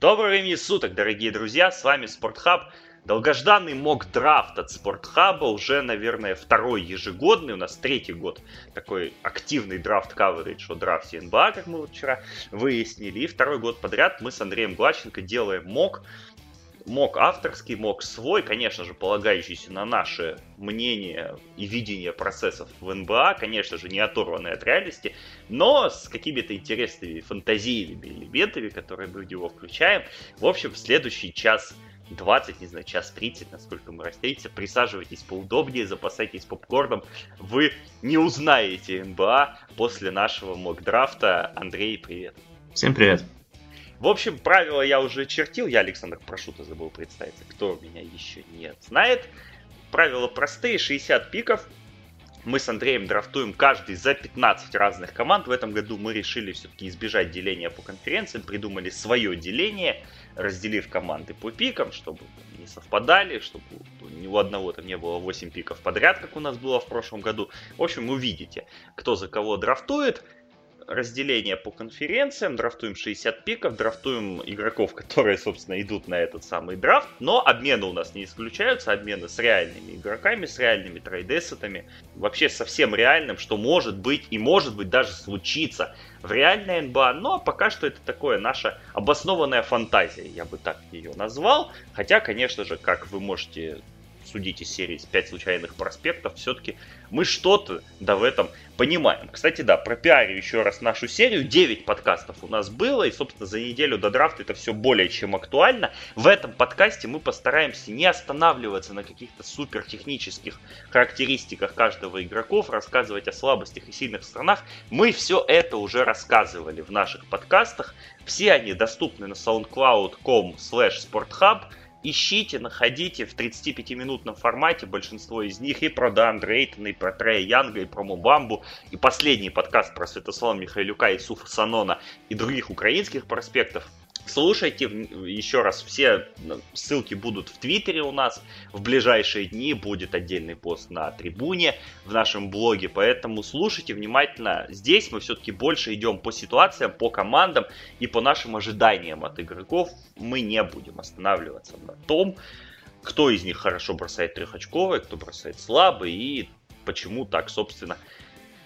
Доброго времени суток, дорогие друзья, с вами Спортхаб. Долгожданный мок драфт от Спортхаба уже, наверное, второй ежегодный, у нас третий год такой активный драфт coverage о драфте НБА, как мы вот вчера выяснили. И второй год подряд мы с Андреем Глаченко делаем мок мог авторский, мог свой, конечно же, полагающийся на наше мнение и видение процессов в НБА, конечно же, не оторванный от реальности, но с какими-то интересными фантазийными элементами, которые мы в него включаем. В общем, в следующий час 20, не знаю, час 30, насколько мы растете. Присаживайтесь поудобнее, запасайтесь попкорном. Вы не узнаете НБА после нашего мок-драфта. Андрей, привет. Всем привет. В общем, правила я уже чертил. Я, Александр, прошу, ты забыл представиться. Кто меня еще не знает. Правила простые. 60 пиков. Мы с Андреем драфтуем каждый за 15 разных команд. В этом году мы решили все-таки избежать деления по конференциям. Придумали свое деление, разделив команды по пикам, чтобы не совпадали, чтобы ни у одного там не было 8 пиков подряд, как у нас было в прошлом году. В общем, увидите, кто за кого драфтует разделение по конференциям, драфтуем 60 пиков, драфтуем игроков, которые, собственно, идут на этот самый драфт, но обмены у нас не исключаются, обмены с реальными игроками, с реальными трейдесетами, вообще совсем реальным, что может быть и может быть даже случиться в реальной НБА, но пока что это такое наша обоснованная фантазия, я бы так ее назвал, хотя, конечно же, как вы можете судить из серии «5 случайных проспектов», все-таки мы что-то да в этом понимаем. Кстати, да, про пропиарю еще раз нашу серию. 9 подкастов у нас было, и, собственно, за неделю до драфта это все более чем актуально. В этом подкасте мы постараемся не останавливаться на каких-то супер технических характеристиках каждого игроков, рассказывать о слабостях и сильных сторонах. Мы все это уже рассказывали в наших подкастах. Все они доступны на soundcloud.com slash sporthub ищите, находите в 35-минутном формате большинство из них и про Дан Рейтона, и про Трея Янга, и про Мубамбу, и последний подкаст про Святослава Михайлюка и Суфа Санона и других украинских проспектов – Слушайте еще раз, все ну, ссылки будут в Твиттере у нас. В ближайшие дни будет отдельный пост на трибуне в нашем блоге, поэтому слушайте внимательно. Здесь мы все-таки больше идем по ситуациям, по командам и по нашим ожиданиям от игроков. Мы не будем останавливаться на том, кто из них хорошо бросает трехочковый, кто бросает слабый и почему так, собственно,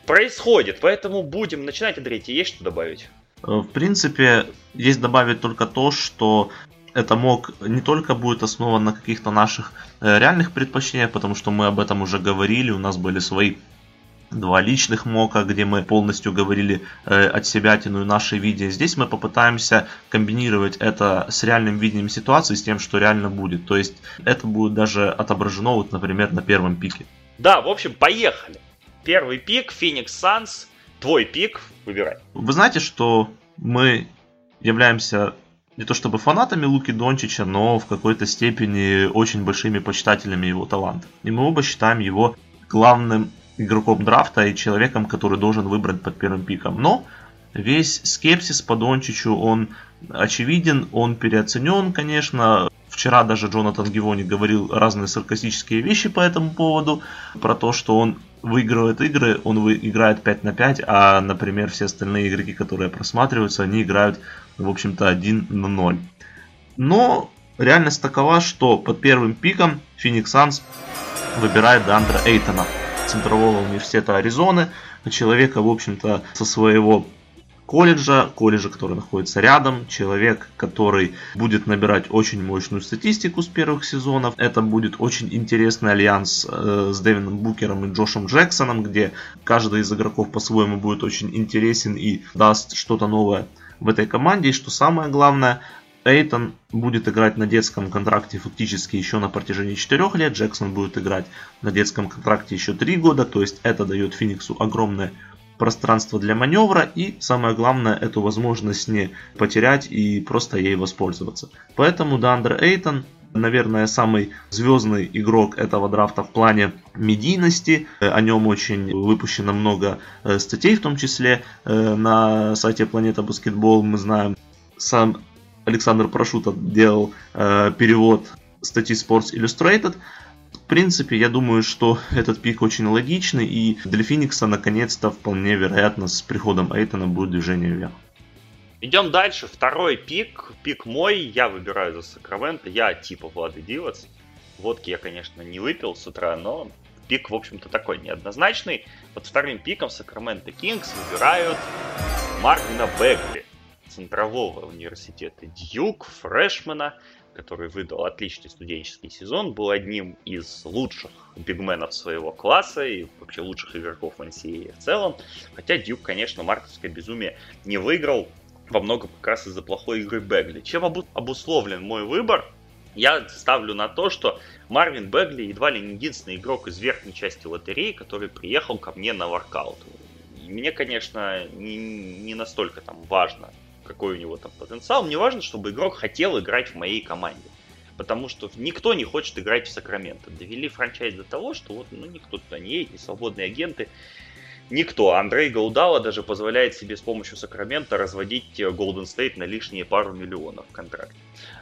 происходит. Поэтому будем начинать. Андрей, тебе есть что добавить? Э, в принципе, есть добавить только то, что это мог не только будет основан на каких-то наших э, реальных предпочтениях, потому что мы об этом уже говорили, у нас были свои два личных мока, где мы полностью говорили э, от себя и наши видео. Здесь мы попытаемся комбинировать это с реальным видением ситуации, с тем, что реально будет. То есть это будет даже отображено, вот, например, на первом пике. Да, в общем, поехали. Первый пик, Phoenix Suns, твой пик, выбирай. Вы знаете, что мы являемся не то чтобы фанатами Луки Дончича, но в какой-то степени очень большими почитателями его таланта. И мы оба считаем его главным игроком драфта и человеком, который должен выбрать под первым пиком. Но весь скепсис по Дончичу, он очевиден, он переоценен, конечно. Вчера даже Джонатан Гивони говорил разные саркастические вещи по этому поводу, про то, что он выигрывает игры, он вы, играет 5 на 5, а, например, все остальные игроки, которые просматриваются, они играют, в общем-то, 1 на 0. Но реальность такова, что под первым пиком Phoenix Suns выбирает Дандра Эйтона, центрового университета Аризоны, человека, в общем-то, со своего колледжа, колледжа, который находится рядом, человек, который будет набирать очень мощную статистику с первых сезонов. Это будет очень интересный альянс э, с Дэвином Букером и Джошем Джексоном, где каждый из игроков по-своему будет очень интересен и даст что-то новое в этой команде. И что самое главное, Эйтон будет играть на детском контракте фактически еще на протяжении 4 лет, Джексон будет играть на детском контракте еще 3 года, то есть это дает Фениксу огромное пространство для маневра и самое главное эту возможность не потерять и просто ей воспользоваться. Поэтому Дандер Эйтон наверное, самый звездный игрок этого драфта в плане медийности. О нем очень выпущено много э, статей, в том числе э, на сайте Планета Баскетбол. Мы знаем, сам Александр Прошута делал э, перевод статьи Sports Illustrated. В принципе, я думаю, что этот пик очень логичный, и для Феникса наконец-то вполне вероятно с приходом Эйтона будет движение вверх. Идем дальше. Второй пик. Пик мой. Я выбираю за Сакраменто. Я типа Влады Дивац. Водки я, конечно, не выпил с утра, но пик, в общем-то, такой неоднозначный. Под вторым пиком Сакраменто Кингс выбирают Марвина Бегли, центрового университета Дьюк, фрешмена, который выдал отличный студенческий сезон, был одним из лучших бигменов своего класса и вообще лучших игроков в NCAA в целом. Хотя Дьюк, конечно, мартовское безумие не выиграл, во многом как раз из-за плохой игры Бегли. Чем обусловлен мой выбор? Я ставлю на то, что Марвин Бегли едва ли не единственный игрок из верхней части лотереи, который приехал ко мне на воркаут. И мне, конечно, не, не настолько там важно, какой у него там потенциал. Мне важно, чтобы игрок хотел играть в моей команде. Потому что никто не хочет играть в Сакраменто. Довели франчайз до того, что вот ну, никто туда не едет, ни свободные агенты. Никто. Андрей Гаудала даже позволяет себе с помощью Сакрамента разводить Голден Стейт на лишние пару миллионов в контракте.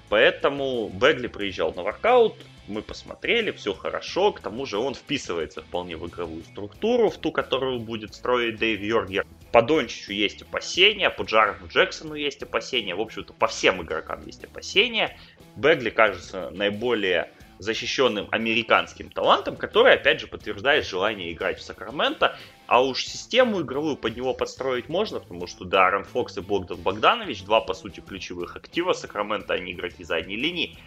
Поэтому Бегли приезжал на воркаут, мы посмотрели, все хорошо, к тому же он вписывается вполне в игровую структуру, в ту, которую будет строить Дэйв Йоргер. По Дончичу есть опасения, по Джарену Джексону есть опасения, в общем-то по всем игрокам есть опасения. Бегли кажется наиболее защищенным американским талантом, который, опять же, подтверждает желание играть в Сакраменто. А уж систему игровую под него подстроить можно, потому что Даррен Фокс и Богдан Богданович, два, по сути, ключевых актива Сакрамента, они игроки задней линии,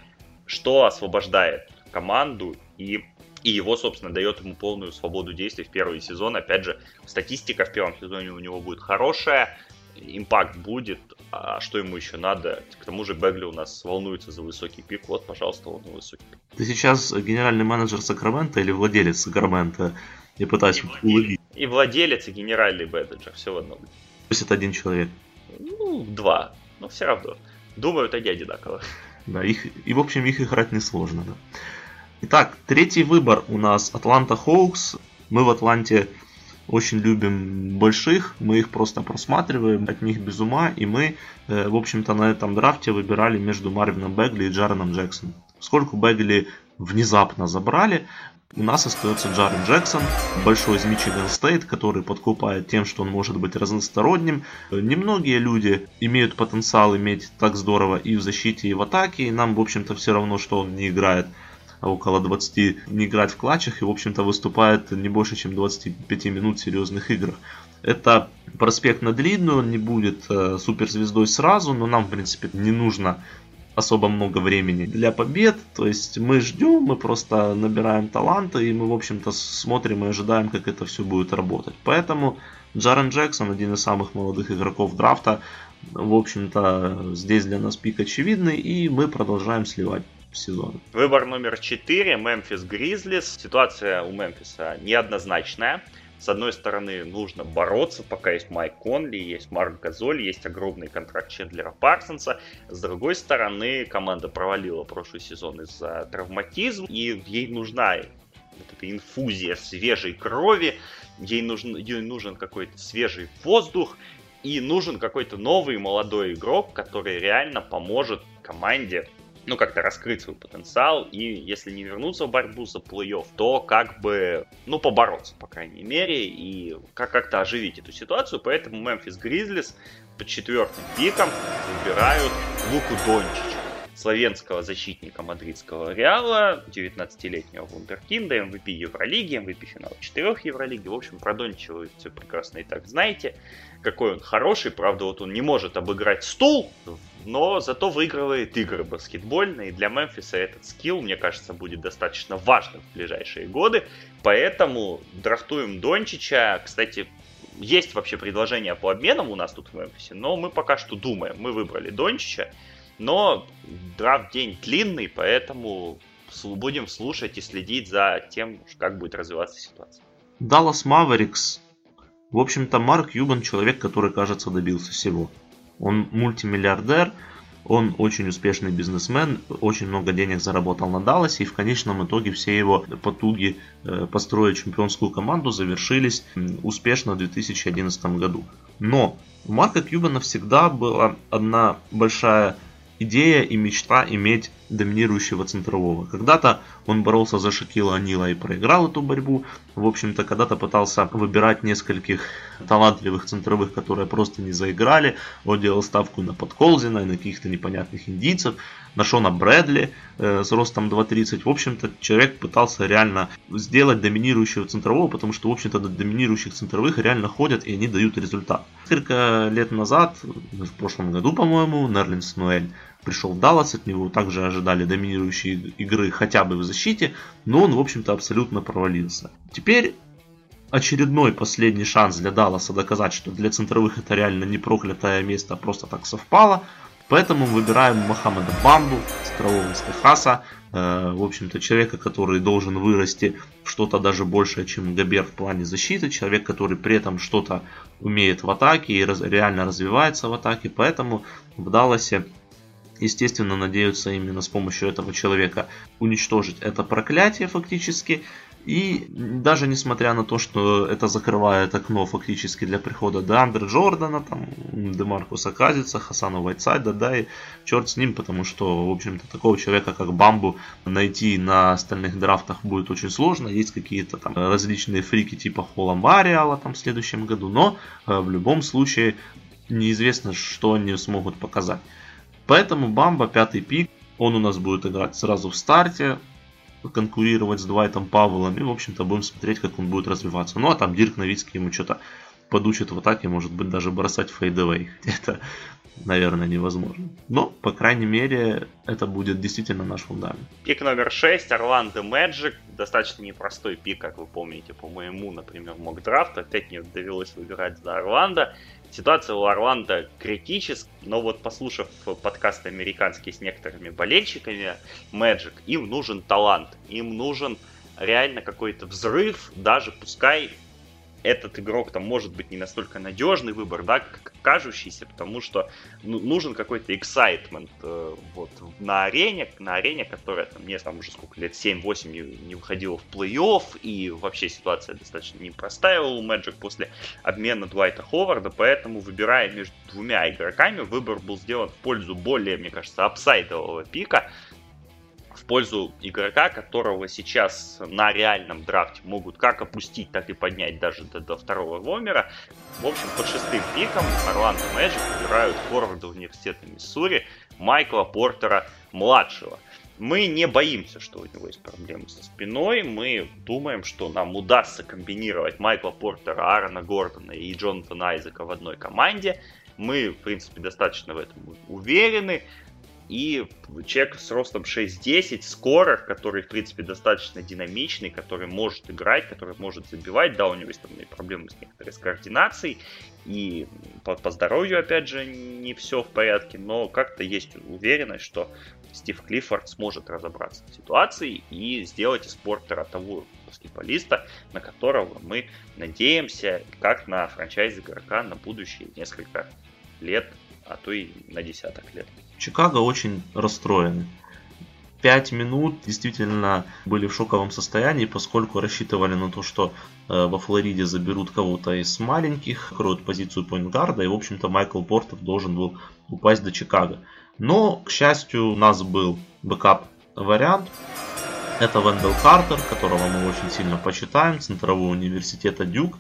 что освобождает команду и, и его, собственно, дает ему полную свободу действий в первый сезон. Опять же, статистика в первом сезоне у него будет хорошая, импакт будет, а что ему еще надо? К тому же Бегли у нас волнуется за высокий пик. Вот, пожалуйста, он высокий пик. Ты сейчас генеральный менеджер Сакрамента или владелец Сакрамента? Я пытаюсь и уловить. И владелец, и генеральный менеджер, все в одном. То есть это один человек? Ну, два. Но все равно. Думаю, это не одинаково. Да, их, и в общем их играть несложно. Да. Итак, третий выбор у нас Атланта Хоукс. Мы в Атланте очень любим больших, мы их просто просматриваем, от них без ума, и мы, э, в общем-то, на этом драфте выбирали между Марвином Бегли и Джареном Джексоном. Поскольку Бегли внезапно забрали, у нас остается Джарен Джексон, большой из Мичиган Стейт, который подкупает тем, что он может быть разносторонним. Немногие люди имеют потенциал иметь так здорово и в защите, и в атаке, и нам, в общем-то, все равно, что он не играет около 20 не играть в клатчах и, в общем-то, выступает не больше, чем 25 минут в серьезных играх. Это проспект на длинную, он не будет э, суперзвездой сразу, но нам, в принципе, не нужно особо много времени для побед. То есть мы ждем, мы просто набираем таланты и мы, в общем-то, смотрим и ожидаем, как это все будет работать. Поэтому Джарен Джексон, один из самых молодых игроков драфта, в общем-то, здесь для нас пик очевидный, и мы продолжаем сливать сезона. Выбор номер 4. Мемфис Гризлис. Ситуация у Мемфиса неоднозначная. С одной стороны, нужно бороться, пока есть Майк Конли, есть Марк Газоль, есть огромный контракт Чендлера Парсонса. С другой стороны, команда провалила прошлый сезон из-за травматизма, и ей нужна вот эта инфузия свежей крови, ей нужен, ей нужен какой-то свежий воздух, и нужен какой-то новый молодой игрок, который реально поможет команде ну, как-то раскрыть свой потенциал, и если не вернуться в борьбу за плей-офф, то как бы, ну, побороться, по крайней мере, и как- как-то оживить эту ситуацию, поэтому Мемфис Гризлис под четвертым пиком выбирают Луку Дончича, славянского защитника мадридского Реала, 19-летнего вундеркинда, MVP Евролиги, MVP финала 4 Евролиги. В общем, про Дончича вы все прекрасно и так знаете, какой он хороший. Правда, вот он не может обыграть стул но зато выигрывает игры баскетбольные. И для Мемфиса этот скилл, мне кажется, будет достаточно важным в ближайшие годы. Поэтому драфтуем Дончича. Кстати, есть вообще предложение по обменам у нас тут в Мемфисе, но мы пока что думаем. Мы выбрали Дончича, но драфт день длинный, поэтому будем слушать и следить за тем, как будет развиваться ситуация. Даллас Маверикс. В общем-то, Марк Юбан человек, который, кажется, добился всего. Он мультимиллиардер, он очень успешный бизнесмен, очень много денег заработал на Далласе, и в конечном итоге все его потуги э, построить чемпионскую команду завершились успешно в 2011 году. Но у Марка Кьюбана всегда была одна большая идея и мечта иметь доминирующего центрового. Когда-то он боролся за Шакила Анила и проиграл эту борьбу. В общем-то, когда-то пытался выбирать нескольких талантливых центровых, которые просто не заиграли. Он делал ставку на Подколзина и на каких-то непонятных индийцев. На Шона Брэдли э, с ростом 2.30. В общем-то, человек пытался реально сделать доминирующего центрового, потому что, в общем-то, до доминирующих центровых реально ходят и они дают результат. Несколько лет назад, в прошлом году, по-моему, Нерлинс Ноэль пришел в Даллас, от него также ожидали доминирующие игры хотя бы в защите, но он, в общем-то, абсолютно провалился. Теперь очередной последний шанс для Далласа доказать, что для центровых это реально не проклятое место, а просто так совпало. Поэтому выбираем Мохаммеда Бамбу, центрового из Техаса, э, в общем-то, человека, который должен вырасти что-то даже большее, чем Габер в плане защиты, человек, который при этом что-то умеет в атаке и реально развивается в атаке, поэтому в Далласе естественно, надеются именно с помощью этого человека уничтожить это проклятие фактически. И даже несмотря на то, что это закрывает окно фактически для прихода Деандра Джордана, там, Демаркуса Казица, Хасана Вайтсайда, да, и черт с ним, потому что, в общем-то, такого человека, как Бамбу, найти на остальных драфтах будет очень сложно. Есть какие-то там различные фрики типа Холла Мариала там в следующем году, но э, в любом случае неизвестно, что они смогут показать. Поэтому Бамба пятый пик, он у нас будет играть сразу в старте, конкурировать с Двайтом Павлом и, в общем-то, будем смотреть, как он будет развиваться. Ну, а там Дирк Новицкий ему что-то подучит в атаке, может быть, даже бросать фейдовей. Это, наверное, невозможно. Но, по крайней мере, это будет действительно наш фундамент. Пик номер 6, Орландо Мэджик. Достаточно непростой пик, как вы помните, по моему, например, мог драфт. Опять мне довелось выбирать за Орландо. Ситуация у Орландо критическая, но вот послушав подкаст американский с некоторыми болельщиками Magic, им нужен талант, им нужен реально какой-то взрыв, даже пускай этот игрок там может быть не настолько надежный выбор, да, как кажущийся, потому что ну, нужен какой-то excitement э, вот на арене, на арене, которая там мне там уже сколько лет, 7-8 не, не выходила в плей-офф, и вообще ситуация достаточно непростая у Magic после обмена Дуайта Ховарда, поэтому выбирая между двумя игроками, выбор был сделан в пользу более, мне кажется, апсайдового пика, пользу игрока, которого сейчас на реальном драфте могут как опустить, так и поднять даже до, до второго номера. В общем, под шестым пиком Орландо Мэджик выбирают форварда университета Миссури Майкла Портера младшего. Мы не боимся, что у него есть проблемы со спиной. Мы думаем, что нам удастся комбинировать Майкла Портера, Аарона Гордона и Джонатана Айзека в одной команде. Мы, в принципе, достаточно в этом уверены и человек с ростом 6-10, скорер, который, в принципе, достаточно динамичный, который может играть, который может забивать. Да, у него есть там проблемы с некоторой с координацией, и по, по здоровью, опять же, не все в порядке, но как-то есть уверенность, что Стив Клиффорд сможет разобраться в ситуации и сделать из Портера того баскетболиста, на которого мы надеемся, как на франчайз игрока на будущие несколько лет, а то и на десяток лет. Чикаго очень расстроены. Пять минут действительно были в шоковом состоянии, поскольку рассчитывали на то, что э, во Флориде заберут кого-то из маленьких, кроют позицию поинтгарда, и, в общем-то, Майкл Портер должен был упасть до Чикаго. Но, к счастью, у нас был бэкап-вариант. Это Вендел Картер, которого мы очень сильно почитаем, центрового университета Дюк.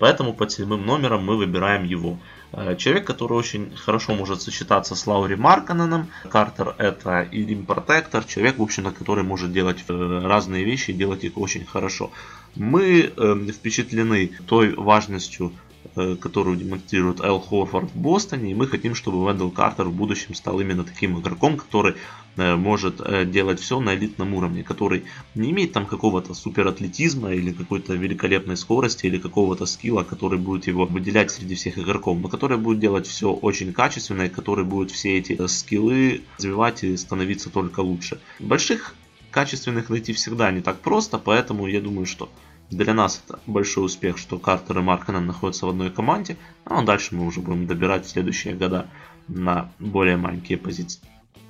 Поэтому под седьмым номером мы выбираем его. Э, человек, который очень хорошо может сочетаться с Лаури Маркананом. Картер это и Рим Протектор, человек, в общем-то, который может делать э, разные вещи и делать их очень хорошо. Мы э, впечатлены той важностью которую демонстрирует Эл Хорфорд в Бостоне. И мы хотим, чтобы Вендел Картер в будущем стал именно таким игроком, который э, может э, делать все на элитном уровне, который не имеет там какого-то суператлетизма или какой-то великолепной скорости или какого-то скилла, который будет его выделять среди всех игроков, но который будет делать все очень качественно и который будет все эти скиллы развивать и становиться только лучше. Больших качественных найти всегда не так просто, поэтому я думаю, что для нас это большой успех, что Картер и Марканен находятся в одной команде, а дальше мы уже будем добирать следующие года на более маленькие позиции.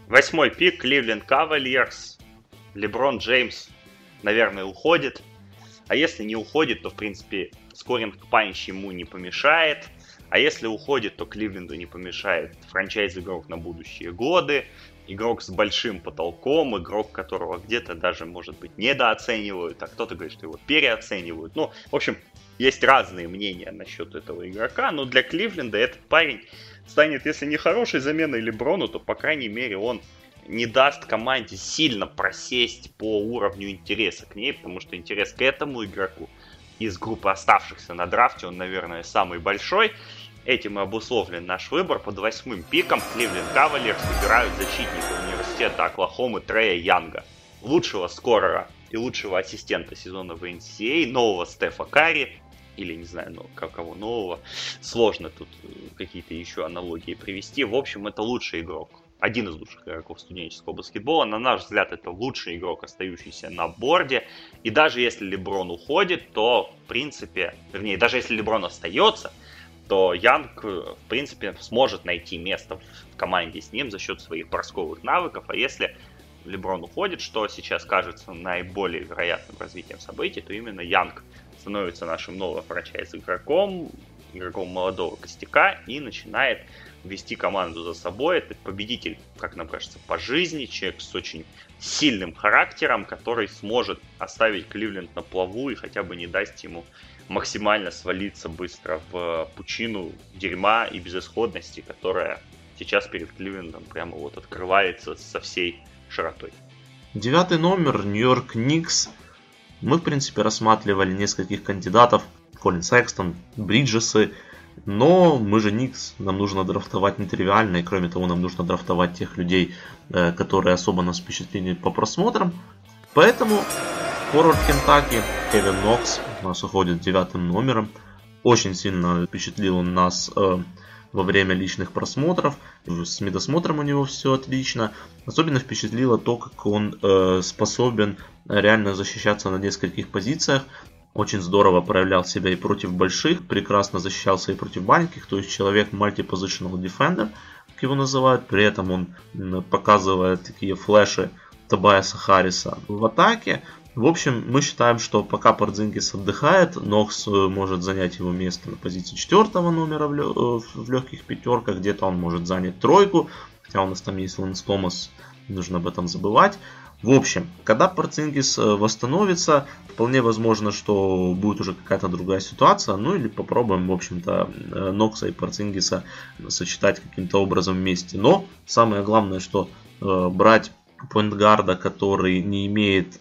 Восьмой пик, Кливленд Кавальерс. Леброн Джеймс, наверное, уходит. А если не уходит, то, в принципе, скоринг панч ему не помешает. А если уходит, то Кливленду не помешает франчайз-игрок на будущие годы, игрок с большим потолком, игрок которого где-то даже, может быть, недооценивают, а кто-то говорит, что его переоценивают. Ну, в общем, есть разные мнения насчет этого игрока, но для Кливленда этот парень станет, если не хорошей заменой Леброну, то, по крайней мере, он не даст команде сильно просесть по уровню интереса к ней, потому что интерес к этому игроку из группы оставшихся на драфте, он, наверное, самый большой. Этим и обусловлен наш выбор. Под восьмым пиком Кливленд Кавалерс выбирают защитника университета Оклахомы Трея Янга. Лучшего скорера и лучшего ассистента сезона в NCAA, а, нового Стефа Карри, или не знаю, ну, кого нового. Сложно тут э, какие-то еще аналогии привести. В общем, это лучший игрок один из лучших игроков студенческого баскетбола. На наш взгляд, это лучший игрок, остающийся на борде. И даже если Леброн уходит, то, в принципе, вернее, даже если Леброн остается, то Янг, в принципе, сможет найти место в команде с ним за счет своих бросковых навыков. А если Леброн уходит, что сейчас кажется наиболее вероятным развитием событий, то именно Янг становится нашим новым франчайз-игроком, игроком молодого костяка и начинает вести команду за собой. Это победитель, как нам кажется, по жизни, человек с очень сильным характером, который сможет оставить Кливленд на плаву и хотя бы не даст ему максимально свалиться быстро в пучину дерьма и безысходности, которая сейчас перед Кливлендом прямо вот открывается со всей широтой. Девятый номер, Нью-Йорк Никс. Мы, в принципе, рассматривали нескольких кандидатов. Колин Секстон, Бриджесы, но мы же Никс, нам нужно драфтовать нетривиально, и кроме того, нам нужно драфтовать тех людей, э, которые особо нас впечатлили по просмотрам. Поэтому форвард Кентаки Кевин Нокс у нас уходит девятым номером. Очень сильно впечатлил он нас э, во время личных просмотров. С медосмотром у него все отлично. Особенно впечатлило то, как он э, способен реально защищаться на нескольких позициях очень здорово проявлял себя и против больших, прекрасно защищался и против маленьких, то есть человек multi-positional как его называют, при этом он показывает такие флеши Табайса Харриса в атаке. В общем, мы считаем, что пока Пордзингис отдыхает, Нокс э, может занять его место на позиции четвертого номера в, лё- э, легких пятерках, где-то он может занять тройку, хотя у нас там есть Лэнс Томас, не нужно об этом забывать. В общем, когда Порцингис э, восстановится, вполне возможно, что будет уже какая-то другая ситуация. Ну или попробуем, в общем-то, Нокса и Порцингиса сочетать каким-то образом вместе. Но самое главное, что брать поинтгарда, который не имеет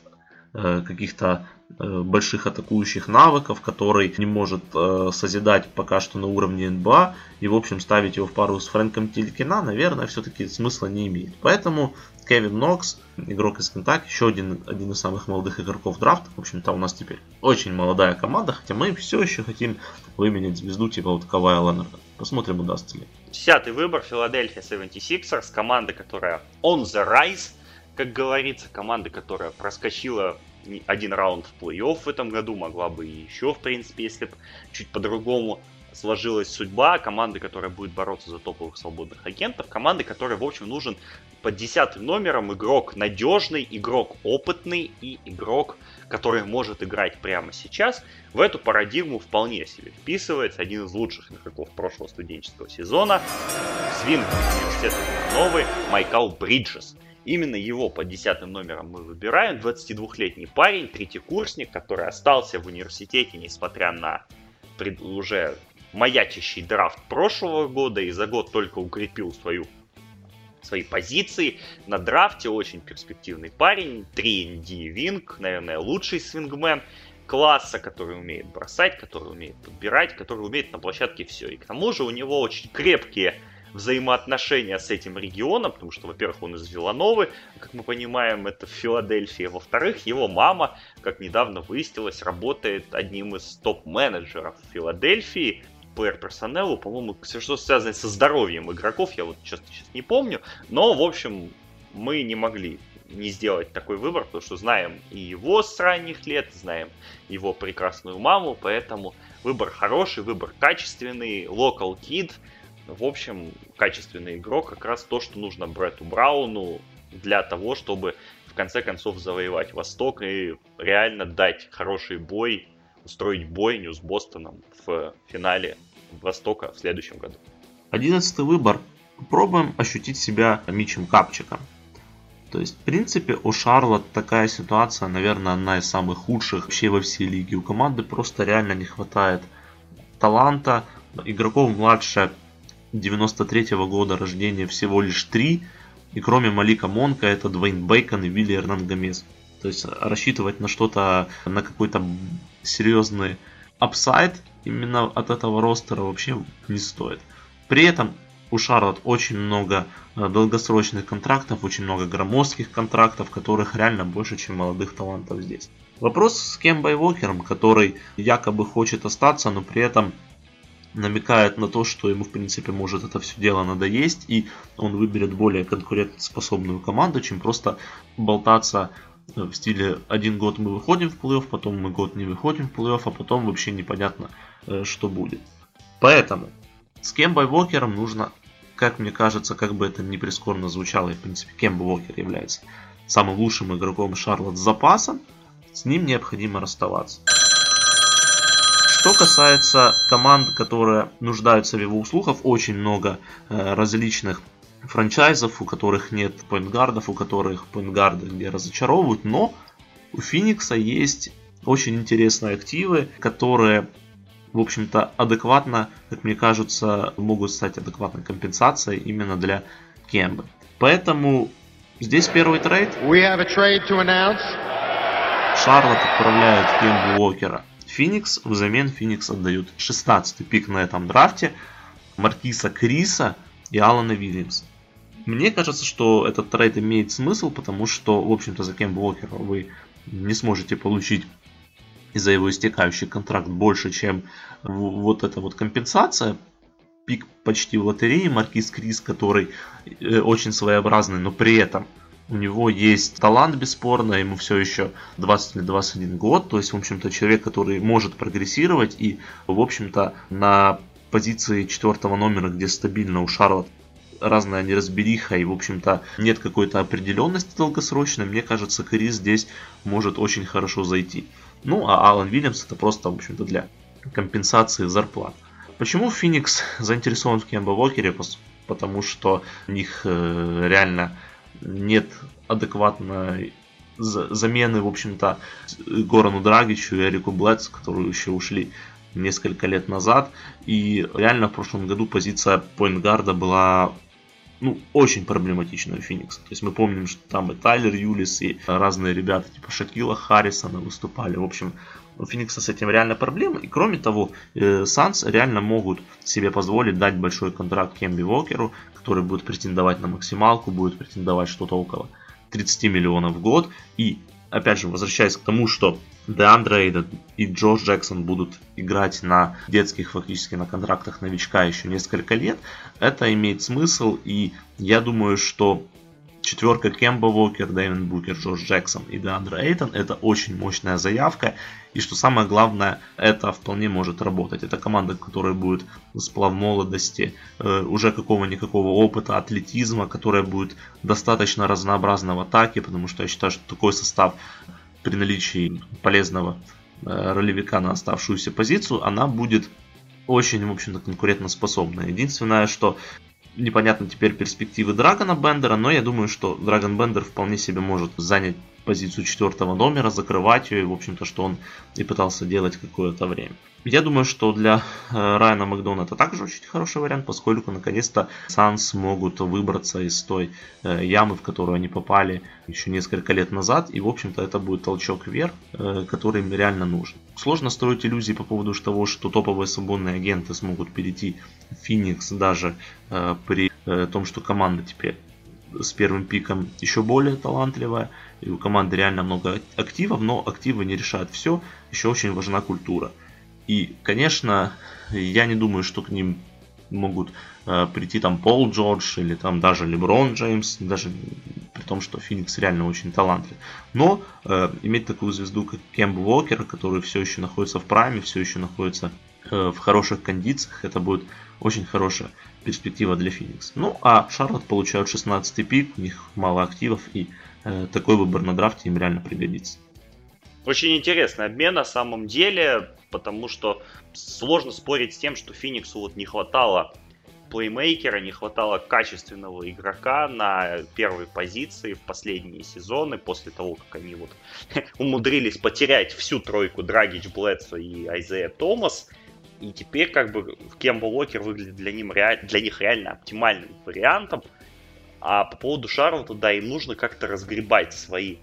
каких-то больших атакующих навыков, который не может э, созидать пока что на уровне НБА, и в общем ставить его в пару с Фрэнком Тилькина, наверное, все-таки смысла не имеет. Поэтому Кевин Нокс, игрок из Кентаки, еще один, один из самых молодых игроков драфта. В общем-то, у нас теперь очень молодая команда, хотя мы все еще хотим выменять звезду типа вот Кавая Леннарда. Посмотрим, удастся ли. Десятый выбор, Филадельфия 76ers, команда, которая on the rise, как говорится, команда, которая проскочила один раунд в плей-офф в этом году, могла бы и еще, в принципе, если бы чуть по-другому сложилась судьба команды, которая будет бороться за топовых свободных агентов, команды, которой, в общем, нужен под десятым номером игрок надежный, игрок опытный и игрок, который может играть прямо сейчас. В эту парадигму вполне себе вписывается один из лучших игроков прошлого студенческого сезона, свинг университета новый Майкал Бриджес. Именно его под десятым номером мы выбираем. 22-летний парень, третий курсник, который остался в университете, несмотря на уже маячащий драфт прошлого года и за год только укрепил свою свои позиции. На драфте очень перспективный парень. 3ND Винг, наверное, лучший свингмен класса, который умеет бросать, который умеет подбирать, который умеет на площадке все. И к тому же у него очень крепкие взаимоотношения с этим регионом, потому что, во-первых, он из Вилановы, как мы понимаем, это в Филадельфии. Во-вторых, его мама, как недавно выяснилось, работает одним из топ-менеджеров Филадельфии, плеер персонелу, по-моему, все что связано со здоровьем игроков, я вот честно сейчас не помню, но, в общем, мы не могли не сделать такой выбор, потому что знаем и его с ранних лет, знаем его прекрасную маму, поэтому выбор хороший, выбор качественный, local kid, в общем, качественный игрок, как раз то, что нужно Бретту Брауну для того, чтобы в конце концов завоевать Восток и реально дать хороший бой, устроить бойню с Бостоном в финале Востока в следующем году. Одиннадцатый выбор. Попробуем ощутить себя Мичем Капчиком. То есть, в принципе, у Шарлот такая ситуация, наверное, одна из самых худших вообще во всей лиге. У команды просто реально не хватает таланта. Игроков младше 93 -го года рождения всего лишь три. И кроме Малика Монка это Двейн Бейкон и Вилли Эрнан Гомес. То есть рассчитывать на что-то, на какой-то серьезный апсайд именно от этого ростера вообще не стоит. При этом у Шарлот очень много э, долгосрочных контрактов, очень много громоздких контрактов, которых реально больше, чем молодых талантов здесь. Вопрос с Кембой Вокером, который якобы хочет остаться, но при этом намекает на то, что ему в принципе может это все дело надоесть, и он выберет более конкурентоспособную команду, чем просто болтаться в стиле один год мы выходим в плей-офф, потом мы год не выходим в плей-офф, а потом вообще непонятно, э, что будет. Поэтому с Кембой Вокером нужно как мне кажется, как бы это ни прискорбно звучало, и в принципе Кемба Уокер является самым лучшим игроком Шарлот с запасом, с ним необходимо расставаться. Что касается команд, которые нуждаются в его услугах, очень много э, различных франчайзов, у которых нет поинтгардов, у которых поинтгарды где разочаровывают, но у Феникса есть очень интересные активы, которые в общем-то, адекватно, как мне кажется, могут стать адекватной компенсацией именно для Кембы. Поэтому здесь первый трейд. We have a trade to announce. Шарлот отправляет Кембу Уокера Феникс. Взамен Феникс отдают 16 пик на этом драфте Маркиса Криса и Алана Вильямса. Мне кажется, что этот трейд имеет смысл, потому что, в общем-то, за Кембу Уокера вы не сможете получить за его истекающий контракт больше, чем вот эта вот компенсация. Пик почти в лотерее, Маркиз Крис, который э, очень своеобразный, но при этом у него есть талант бесспорно, ему все еще 20 или 21 год, то есть, в общем-то, человек, который может прогрессировать и, в общем-то, на позиции четвертого номера, где стабильно у Шарлот разная неразбериха и, в общем-то, нет какой-то определенности долгосрочной, мне кажется, Крис здесь может очень хорошо зайти. Ну, а Алан Вильямс это просто, в общем-то, для компенсации зарплат. Почему Феникс заинтересован в Кембо Уокере? Потому что у них э, реально нет адекватной замены, в общем-то, Горану Драгичу и Эрику Блэдс, которые еще ушли несколько лет назад. И реально в прошлом году позиция поинтгарда была ну, очень проблематично у Феникса. То есть мы помним, что там и Тайлер Юлис, и разные ребята, типа Шакила Харрисона выступали. В общем, у Феникса с этим реально проблемы. И кроме того, э, Санс реально могут себе позволить дать большой контракт Кемби Уокеру, который будет претендовать на максималку, будет претендовать что-то около 30 миллионов в год. И опять же, возвращаясь к тому, что Деандре и Джош Джексон будут играть на детских, фактически на контрактах новичка еще несколько лет, это имеет смысл, и я думаю, что четверка Кемба Уокер, Дэвин Букер, Джош Джексон и Деандре Эйтон это очень мощная заявка. И что самое главное, это вполне может работать. Это команда, которая будет сплав молодости, э, уже какого-никакого опыта, атлетизма, которая будет достаточно разнообразна в атаке, потому что я считаю, что такой состав при наличии полезного э, ролевика на оставшуюся позицию, она будет очень, в общем-то, конкурентоспособна. Единственное, что непонятно теперь перспективы Драгона Бендера, но я думаю, что Драгон Бендер вполне себе может занять позицию четвертого номера, закрывать ее, в общем-то, что он и пытался делать какое-то время. Я думаю, что для э, Райана Макдона это также очень хороший вариант, поскольку наконец-то Санс могут выбраться из той э, ямы, в которую они попали еще несколько лет назад, и, в общем-то, это будет толчок вверх, э, который им реально нужен. Сложно строить иллюзии по поводу того, что топовые свободные агенты смогут перейти в Феникс даже при том, что команда теперь с первым пиком еще более талантливая, и у команды реально много активов, но активы не решают все, еще очень важна культура. И, конечно, я не думаю, что к ним могут э, прийти там Пол Джордж или там даже Леброн Джеймс, даже при том, что Феникс реально очень талантлив. Но э, иметь такую звезду, как Кэмп Уокер, который все еще находится в прайме, все еще находится э, в хороших кондициях, это будет очень хорошая перспектива для Феникс. Ну, а Шарлот получают 16 пик, у них мало активов, и такой выбор на драфте им реально пригодится. Очень интересный обмен на самом деле. потому что сложно спорить с тем, что Фениксу вот не хватало плеймейкера, не хватало качественного игрока на первой позиции в последние сезоны, после того, как они вот умудрились потерять всю тройку Драгич, Блэдсо и Айзея Томас. И теперь как бы Кембо Уокер выглядит для, ним, для них реально оптимальным вариантом. А по поводу Шарлота, да, им нужно как-то разгребать свои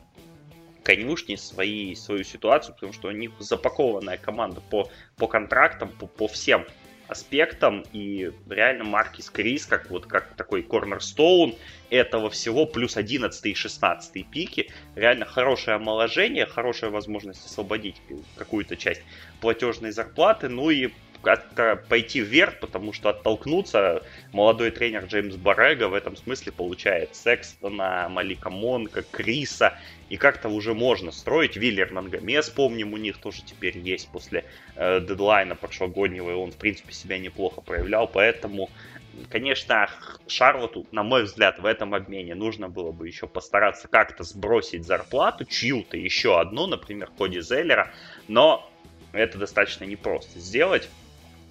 конюшни, свои, свою ситуацию, потому что у них запакованная команда по, по контрактам, по, по всем аспектам, и реально Маркис Крис, как вот как такой корнерстоун этого всего, плюс 11 и 16 пики, реально хорошее омоложение, хорошая возможность освободить какую-то часть платежной зарплаты, ну и как-то пойти вверх, потому что оттолкнуться. Молодой тренер Джеймс Барега в этом смысле получает Секстона, Малика Монка, Криса, и как-то уже можно строить. Виллер Мангамес, помним, у них тоже теперь есть после э, дедлайна прошлогоднего, и он, в принципе, себя неплохо проявлял, поэтому Конечно, Шарлоту, на мой взгляд, в этом обмене нужно было бы еще постараться как-то сбросить зарплату, чью-то еще одну, например, Коди Зеллера, но это достаточно непросто сделать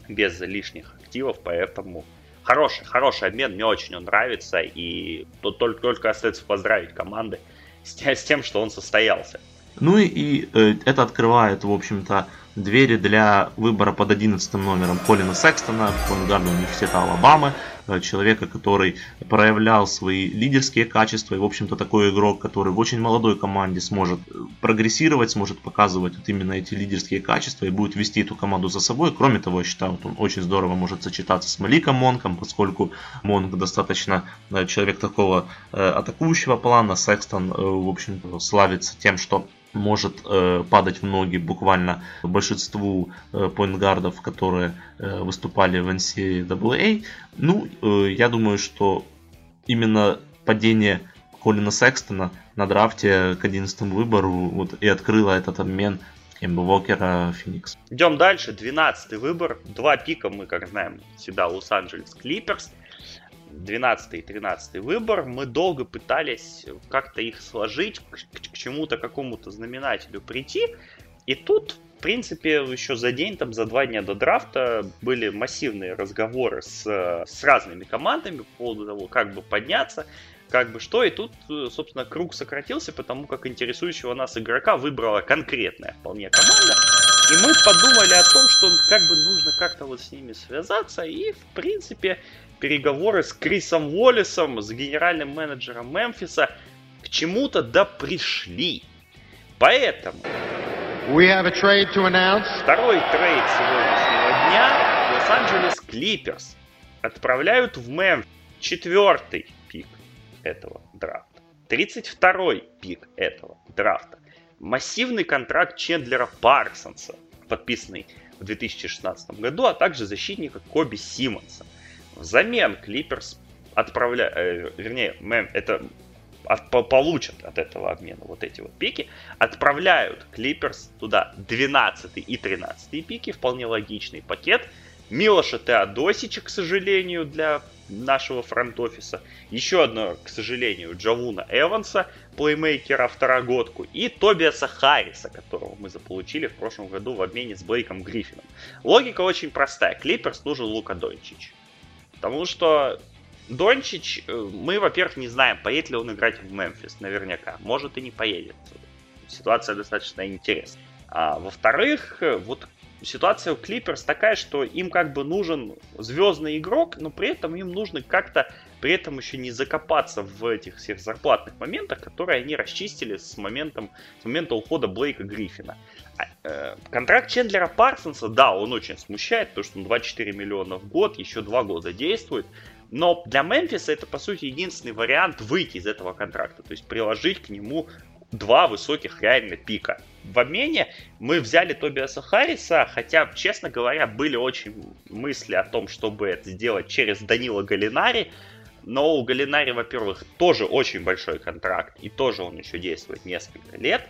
без лишних активов, поэтому хороший, хороший обмен, мне очень он нравится, и тут только, только остается поздравить команды с, с тем, что он состоялся. Ну и, и э, это открывает, в общем-то, двери для выбора под 11 номером Колина Секстона, поингарда университета Алабамы, человека, который проявлял свои лидерские качества и, в общем-то, такой игрок, который в очень молодой команде сможет э, прогрессировать, сможет показывать вот именно эти лидерские качества и будет вести эту команду за собой. Кроме того, я считаю, вот он очень здорово может сочетаться с Маликом Монком, поскольку Монк достаточно э, человек такого атакующего плана, Секстон, в общем-то, славится тем, что может э, падать в ноги буквально большинству э, поинтгардов, которые э, выступали в NCAA. Ну, э, я думаю, что именно падение Колина Секстона на драфте к 11 выбору вот, и открыло этот обмен Кемба Уокера Феникс. Идем дальше. 12 выбор. Два пика мы, как знаем, всегда Лос-Анджелес Клиперс. 12 и 13 выбор, мы долго пытались как-то их сложить, к, к, чему-то, какому-то знаменателю прийти. И тут, в принципе, еще за день, там, за два дня до драфта были массивные разговоры с, с разными командами по поводу того, как бы подняться, как бы что. И тут, собственно, круг сократился, потому как интересующего нас игрока выбрала конкретная вполне команда. И мы подумали о том, что как бы нужно как-то вот с ними связаться. И, в принципе, переговоры с Крисом Уоллесом, с генеральным менеджером Мемфиса, к чему-то да пришли. Поэтому... We have a trade to announce. Второй трейд сегодняшнего дня. Лос-Анджелес Клиперс отправляют в Мемфис четвертый пик этого драфта. 32-й пик этого драфта. Массивный контракт Чендлера Парсонса, подписанный в 2016 году, а также защитника Коби Симмонса. Взамен Клиперс отправляют, э, вернее, мэм, это от, получат от этого обмена вот эти вот пики, отправляют Клиперс туда 12 и 13 пики, вполне логичный пакет. Милоша Теодосича, к сожалению, для нашего фронт-офиса. Еще одно, к сожалению, Джавуна Эванса, плеймейкера второгодку. И Тобиаса Харриса, которого мы заполучили в прошлом году в обмене с Блейком Гриффином. Логика очень простая. Клиперс нужен Лука Дончич. Потому что Дончич, э, мы, во-первых, не знаем, поедет ли он играть в Мемфис, наверняка. Может и не поедет. Ситуация достаточно интересная. А во-вторых, э, вот ситуация у Клиперс такая, что им как бы нужен звездный игрок, но при этом им нужно как-то при этом еще не закопаться в этих всех зарплатных моментах, которые они расчистили с, моментом, с момента ухода Блейка Гриффина. А, э, контракт Чендлера Парсонса, да, он очень смущает, потому что он 24 миллиона в год, еще два года действует. Но для Мемфиса это, по сути, единственный вариант выйти из этого контракта. То есть приложить к нему два высоких реально пика. В обмене мы взяли Тобиаса Харриса, хотя, честно говоря, были очень мысли о том, чтобы это сделать через Данила Галинари. Но у Галинари, во-первых, тоже очень большой контракт, и тоже он еще действует несколько лет.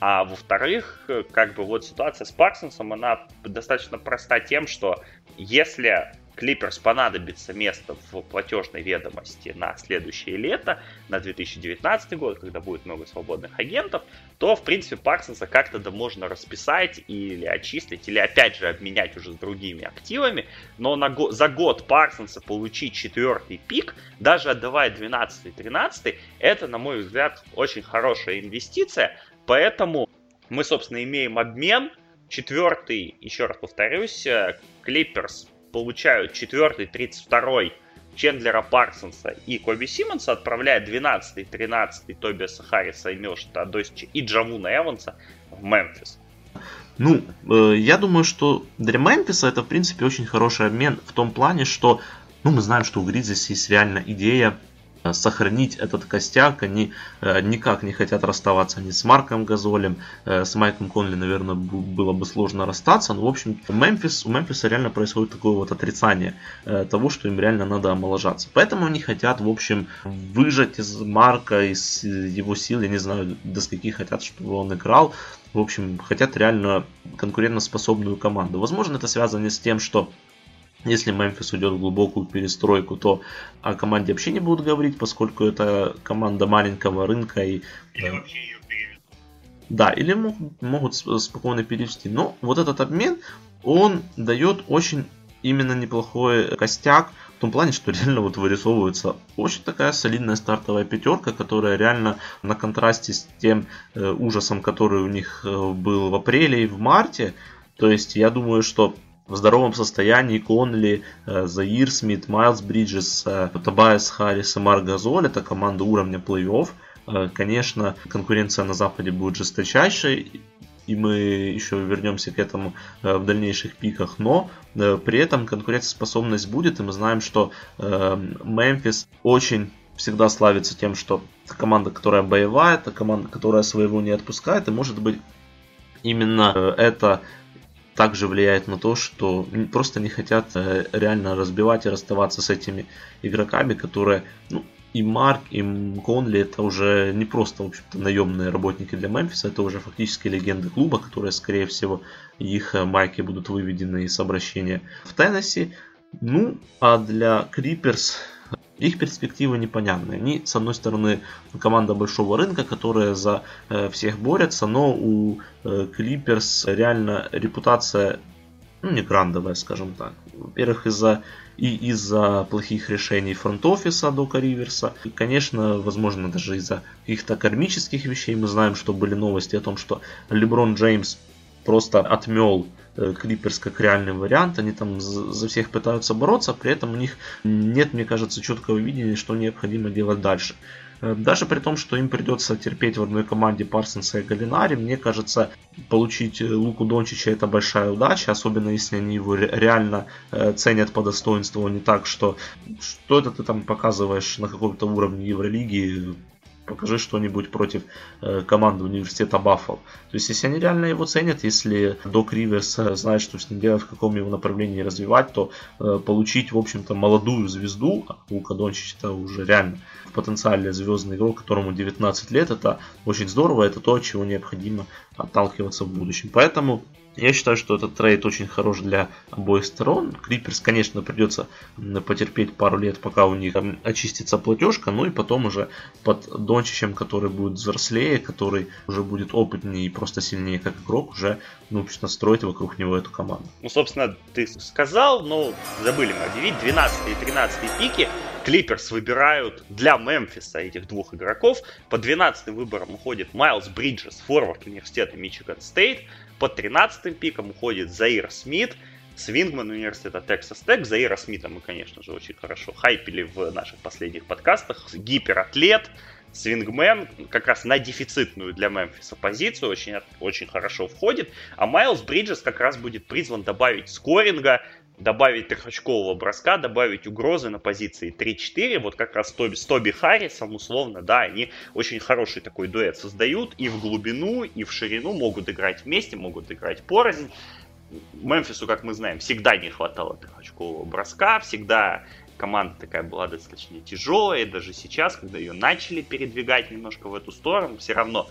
А во-вторых, как бы вот ситуация с Парсонсом, она достаточно проста тем, что если Клиперс понадобится место в платежной ведомости на следующее лето, на 2019 год, когда будет много свободных агентов, то, в принципе, Парсонса как-то да можно расписать или очистить, или опять же обменять уже с другими активами. Но на го- за год Парсонса получить четвертый пик, даже отдавая 12-13, это, на мой взгляд, очень хорошая инвестиция. Поэтому мы, собственно, имеем обмен. Четвертый, еще раз повторюсь, Клиперс получают четвертый, 32 Чендлера Парсонса и Коби Симмонса, отправляя 12 13 Тобиаса Харриса и Милшта Досича и Джавуна Эванса в Мемфис. Ну, э, я думаю, что для Мемфиса это, в принципе, очень хороший обмен в том плане, что ну, мы знаем, что у Гризлис есть реально идея сохранить этот костяк. Они э, никак не хотят расставаться ни с Марком Газолем, э, с Майком Конли, наверное, было бы сложно расстаться. Но, в общем, Мемфис, у Мемфиса реально происходит такое вот отрицание того, что им реально надо омоложаться. Поэтому они хотят, в общем, выжать из Марка, из его сил, я не знаю, до скольки хотят, чтобы он играл. В общем, хотят реально конкурентоспособную команду. Возможно, это связано с тем, что если Мемфис уйдет в глубокую перестройку, то о команде вообще не будут говорить, поскольку это команда маленького рынка и... Или вообще ее Да, или могут, могут спокойно перевести. Но вот этот обмен, он дает очень именно неплохой костяк, в том плане, что реально вот вырисовывается очень такая солидная стартовая пятерка, которая реально на контрасте с тем э, ужасом, который у них э, был в апреле и в марте. То есть я думаю, что в здоровом состоянии Конли, э, Заир Смит, Майлз Бриджес, э, Табайс Харрис и Марк Газоль. Это команда уровня плей-офф. Э, конечно, конкуренция на Западе будет жесточайшей, и мы еще вернемся к этому в дальнейших пиках, но при этом конкурентоспособность будет, и мы знаем, что Мемфис очень всегда славится тем, что это команда, которая боевая, это команда, которая своего не отпускает, и может быть именно это также влияет на то, что просто не хотят э, реально разбивать и расставаться с этими игроками, которые, ну, и Марк, и Конли это уже не просто, в общем-то, наемные работники для Мемфиса, это уже фактически легенды клуба, которые, скорее всего, их э, майки будут выведены из обращения в Теннесси. Ну, а для Криперс их перспективы непонятны. Они, с одной стороны, команда большого рынка, которая за э, всех борется, но у э, Clippers реально репутация ну, не грандовая, скажем так. Во-первых, из-за и из-за плохих решений фронт-офиса Дока Риверса. И, конечно, возможно, даже из-за каких-то кармических вещей. Мы знаем, что были новости о том, что Леброн Джеймс просто отмел Клиперс как реальный вариант. Они там за всех пытаются бороться, при этом у них нет, мне кажется, четкого видения, что необходимо делать дальше. Э, даже при том, что им придется терпеть в одной команде Парсонса и Галинари, мне кажется, получить э, Луку Дончича это большая удача, особенно если они его реально э, ценят по достоинству, а не так, что что это ты там показываешь на каком-то уровне Евролиги, покажи что-нибудь против э, команды университета Баффал. То есть, если они реально его ценят, если Док Риверс э, знает, что с ним делать, в каком его направлении развивать, то э, получить, в общем-то, молодую звезду, а Лука Дончич это уже реально потенциально звездный игрок, которому 19 лет, это очень здорово, это то, чего необходимо отталкиваться в будущем. Поэтому я считаю, что этот трейд очень хорош для обоих сторон. Криперс, конечно, придется потерпеть пару лет, пока у них очистится платежка, ну и потом уже под Дончичем, который будет взрослее, который уже будет опытнее и просто сильнее как игрок, уже научно строить вокруг него эту команду. Ну, собственно, ты сказал, но забыли мы объявить, 12 и 13 пики Клиперс выбирают для Мемфиса этих двух игроков. По 12 выборам уходит Майлз Бриджес, форвард университета Мичиган Стейт. Под 13 пиком уходит Заир Смит, Свингман университета Texas Tech. Заира Смита мы, конечно же, очень хорошо хайпили в наших последних подкастах. Гиператлет, Свингмен как раз на дефицитную для Мемфиса позицию очень, очень хорошо входит. А Майлз Бриджес как раз будет призван добавить скоринга, добавить трехочкового броска, добавить угрозы на позиции 3-4, вот как раз Тоби, с Тоби Харрисом, условно, да, они очень хороший такой дуэт создают, и в глубину, и в ширину. Могут играть вместе, могут играть порознь. Мемфису, как мы знаем, всегда не хватало трехочкового броска, всегда команда такая была достаточно тяжелая, даже сейчас, когда ее начали передвигать немножко в эту сторону, все равно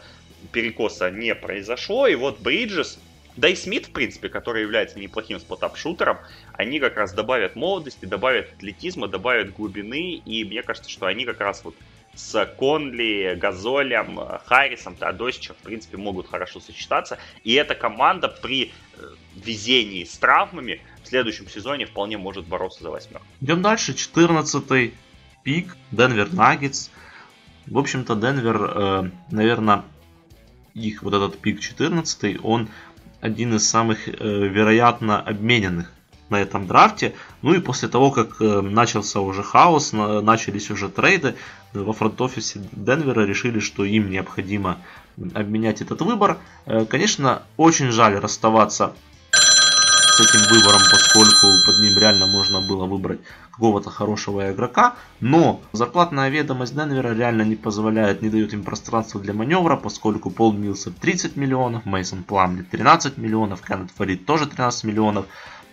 перекоса не произошло, и вот Бриджес Да и Смит, в принципе, который является неплохим спотап-шутером, они как раз добавят молодости, добавят атлетизма, добавят глубины, и мне кажется, что они как раз вот с Конли, Газолем, Харрисом, Теодосичем, в принципе, могут хорошо сочетаться. И эта команда при э, везении с травмами в следующем сезоне вполне может бороться за восьмерку. Идем дальше. 14 пик. Денвер Наггетс. В общем-то, Денвер, э, наверное, их вот этот пик 14, он один из самых э, вероятно обмененных на этом драфте. Ну и после того, как э, начался уже хаос, начались уже трейды, во фронт-офисе Денвера решили, что им необходимо обменять этот выбор. Э, конечно, очень жаль расставаться с этим выбором, поскольку под ним реально можно было выбрать какого-то хорошего игрока, но зарплатная ведомость Денвера реально не позволяет, не дает им пространства для маневра, поскольку Пол Милсер 30 миллионов, Мейсон Пламли 13 миллионов, Кеннет Фарид тоже 13 миллионов,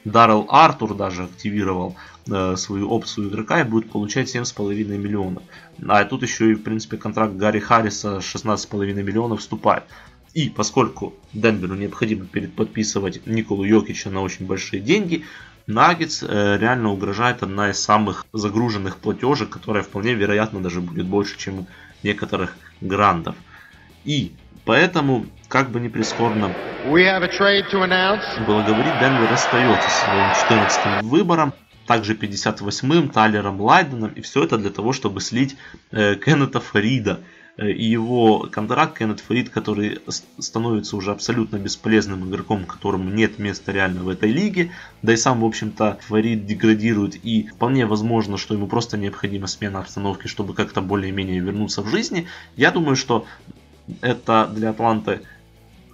Даррел Артур даже активировал э, свою опцию игрока и будет получать 7,5 миллионов. А тут еще и, в принципе, контракт Гарри Харриса 16,5 миллионов вступает. И поскольку Денверу необходимо подписывать Николу Йокича на очень большие деньги, Наггетс э, реально угрожает одна из самых загруженных платежек, которая вполне вероятно даже будет больше, чем у некоторых грандов. И поэтому, как бы ни прискорбно было говорить, Денвер остается своим 14 выбором, также 58-м Тайлером Лайденом, и все это для того, чтобы слить э, Кеннета Фарида, и его контракт Кеннет Фрид, который становится уже абсолютно бесполезным игроком, которому нет места реально в этой лиге. Да и сам, в общем-то, Фарид деградирует и вполне возможно, что ему просто необходима смена обстановки, чтобы как-то более-менее вернуться в жизни. Я думаю, что это для Атланты,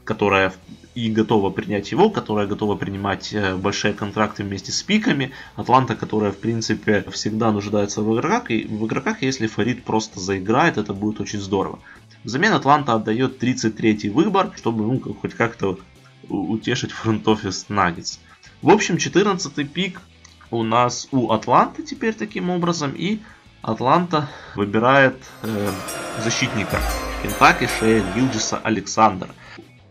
которая и готова принять его, которая готова принимать э, большие контракты вместе с пиками. Атланта, которая, в принципе, всегда нуждается в игроках, и в игроках, если Фарид просто заиграет, это будет очень здорово. Взамен Атланта отдает 33-й выбор, чтобы ну, хоть как-то утешить фронт-офис Наггетс. В общем, 14-й пик у нас у Атланты теперь таким образом, и Атланта выбирает э, защитника Кентаки Шея Гилджиса Александра.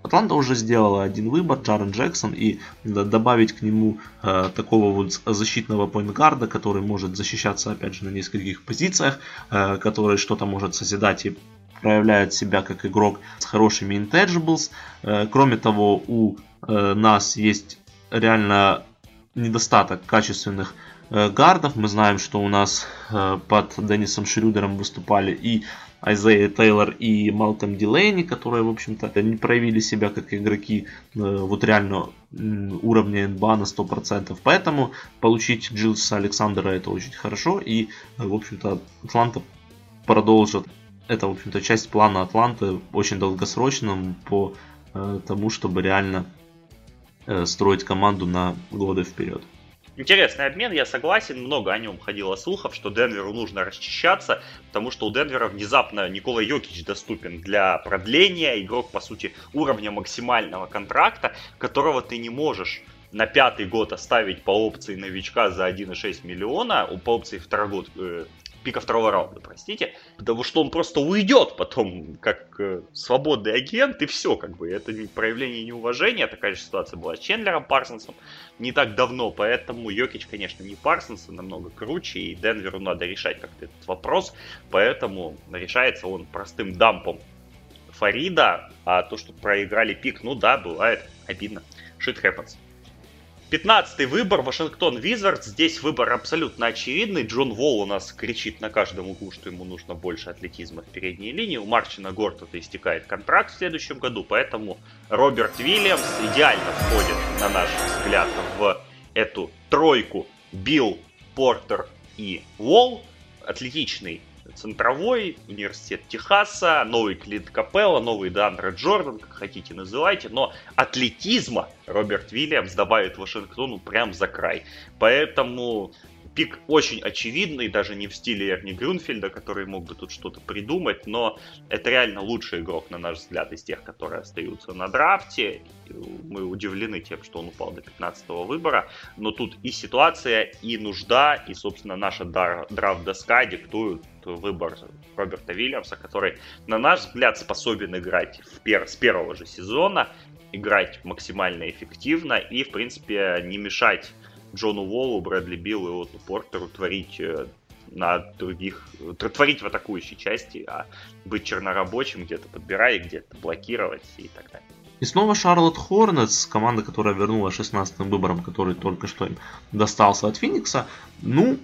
Атланта уже сделала один выбор, Джарен Джексон, и добавить к нему э, такого вот защитного поинтгарда, который может защищаться, опять же, на нескольких позициях, э, который что-то может созидать и проявляет себя как игрок с хорошими intangibles. Э, кроме того, у э, нас есть реально недостаток качественных э, гардов. Мы знаем, что у нас э, под Деннисом Шрюдером выступали и Айзея Тейлор и Малком Дилейни, которые, в общем-то, не проявили себя как игроки э, вот реально уровня НБА на 100%. Поэтому получить Джилса Александра это очень хорошо. И, в общем-то, Атланта продолжит. Это, в общем-то, часть плана Атланты очень долгосрочным по э, тому, чтобы реально э, строить команду на годы вперед. Интересный обмен, я согласен, много о нем ходило слухов, что Денверу нужно расчищаться, потому что у Денвера внезапно Никола Йокич доступен для продления, игрок, по сути, уровня максимального контракта, которого ты не можешь на пятый год оставить по опции новичка за 1,6 миллиона, по опции второй год, э, пика второго раунда, простите, потому что он просто уйдет потом как э, свободный агент, и все, как бы, это не проявление неуважения, такая же ситуация была с Чендлером Парсонсом не так давно, поэтому Йокич, конечно, не Парсонс, намного круче, и Денверу надо решать как-то этот вопрос, поэтому решается он простым дампом Фарида, а то, что проиграли пик, ну да, бывает обидно. Shit happens. 15 выбор, Вашингтон Визард. Здесь выбор абсолютно очевидный. Джон Волл у нас кричит на каждом углу, что ему нужно больше атлетизма в передней линии. У Марчина Горта-то истекает контракт в следующем году, поэтому Роберт Вильямс идеально входит, на наш взгляд, в эту тройку Билл, Портер и Волл. Атлетичный центровой, университет Техаса, новый Клинт Капелла, новый Дандре Джордан, как хотите называйте, но атлетизма Роберт Вильямс добавит Вашингтону прям за край. Поэтому пик очень очевидный, даже не в стиле Эрни Грюнфельда, который мог бы тут что-то придумать, но это реально лучший игрок, на наш взгляд, из тех, которые остаются на драфте. Мы удивлены тем, что он упал до 15 выбора, но тут и ситуация, и нужда, и, собственно, наша драфт-доска диктуют выбор Роберта Вильямса, который, на наш взгляд, способен играть в пер- с первого же сезона, играть максимально эффективно и, в принципе, не мешать Джону Волу, Брэдли Биллу и Оту Портеру творить э, на других, творить в атакующей части, а быть чернорабочим, где-то подбирать, где-то блокировать и так далее. И снова Шарлотт Хорнетс, команда, которая вернула 16-м выбором, который только что им достался от Феникса. Ну,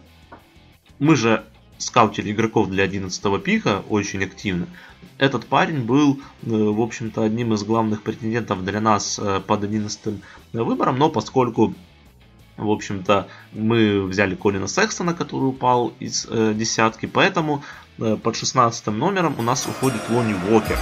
мы же скаутили игроков для 11 пика очень активно. Этот парень был, э, в общем-то, одним из главных претендентов для нас э, под 11 выбором, но поскольку в общем-то, мы взяли Колина Секстона, который упал из э, десятки, поэтому э, под 16 номером у нас уходит Лони Уокер,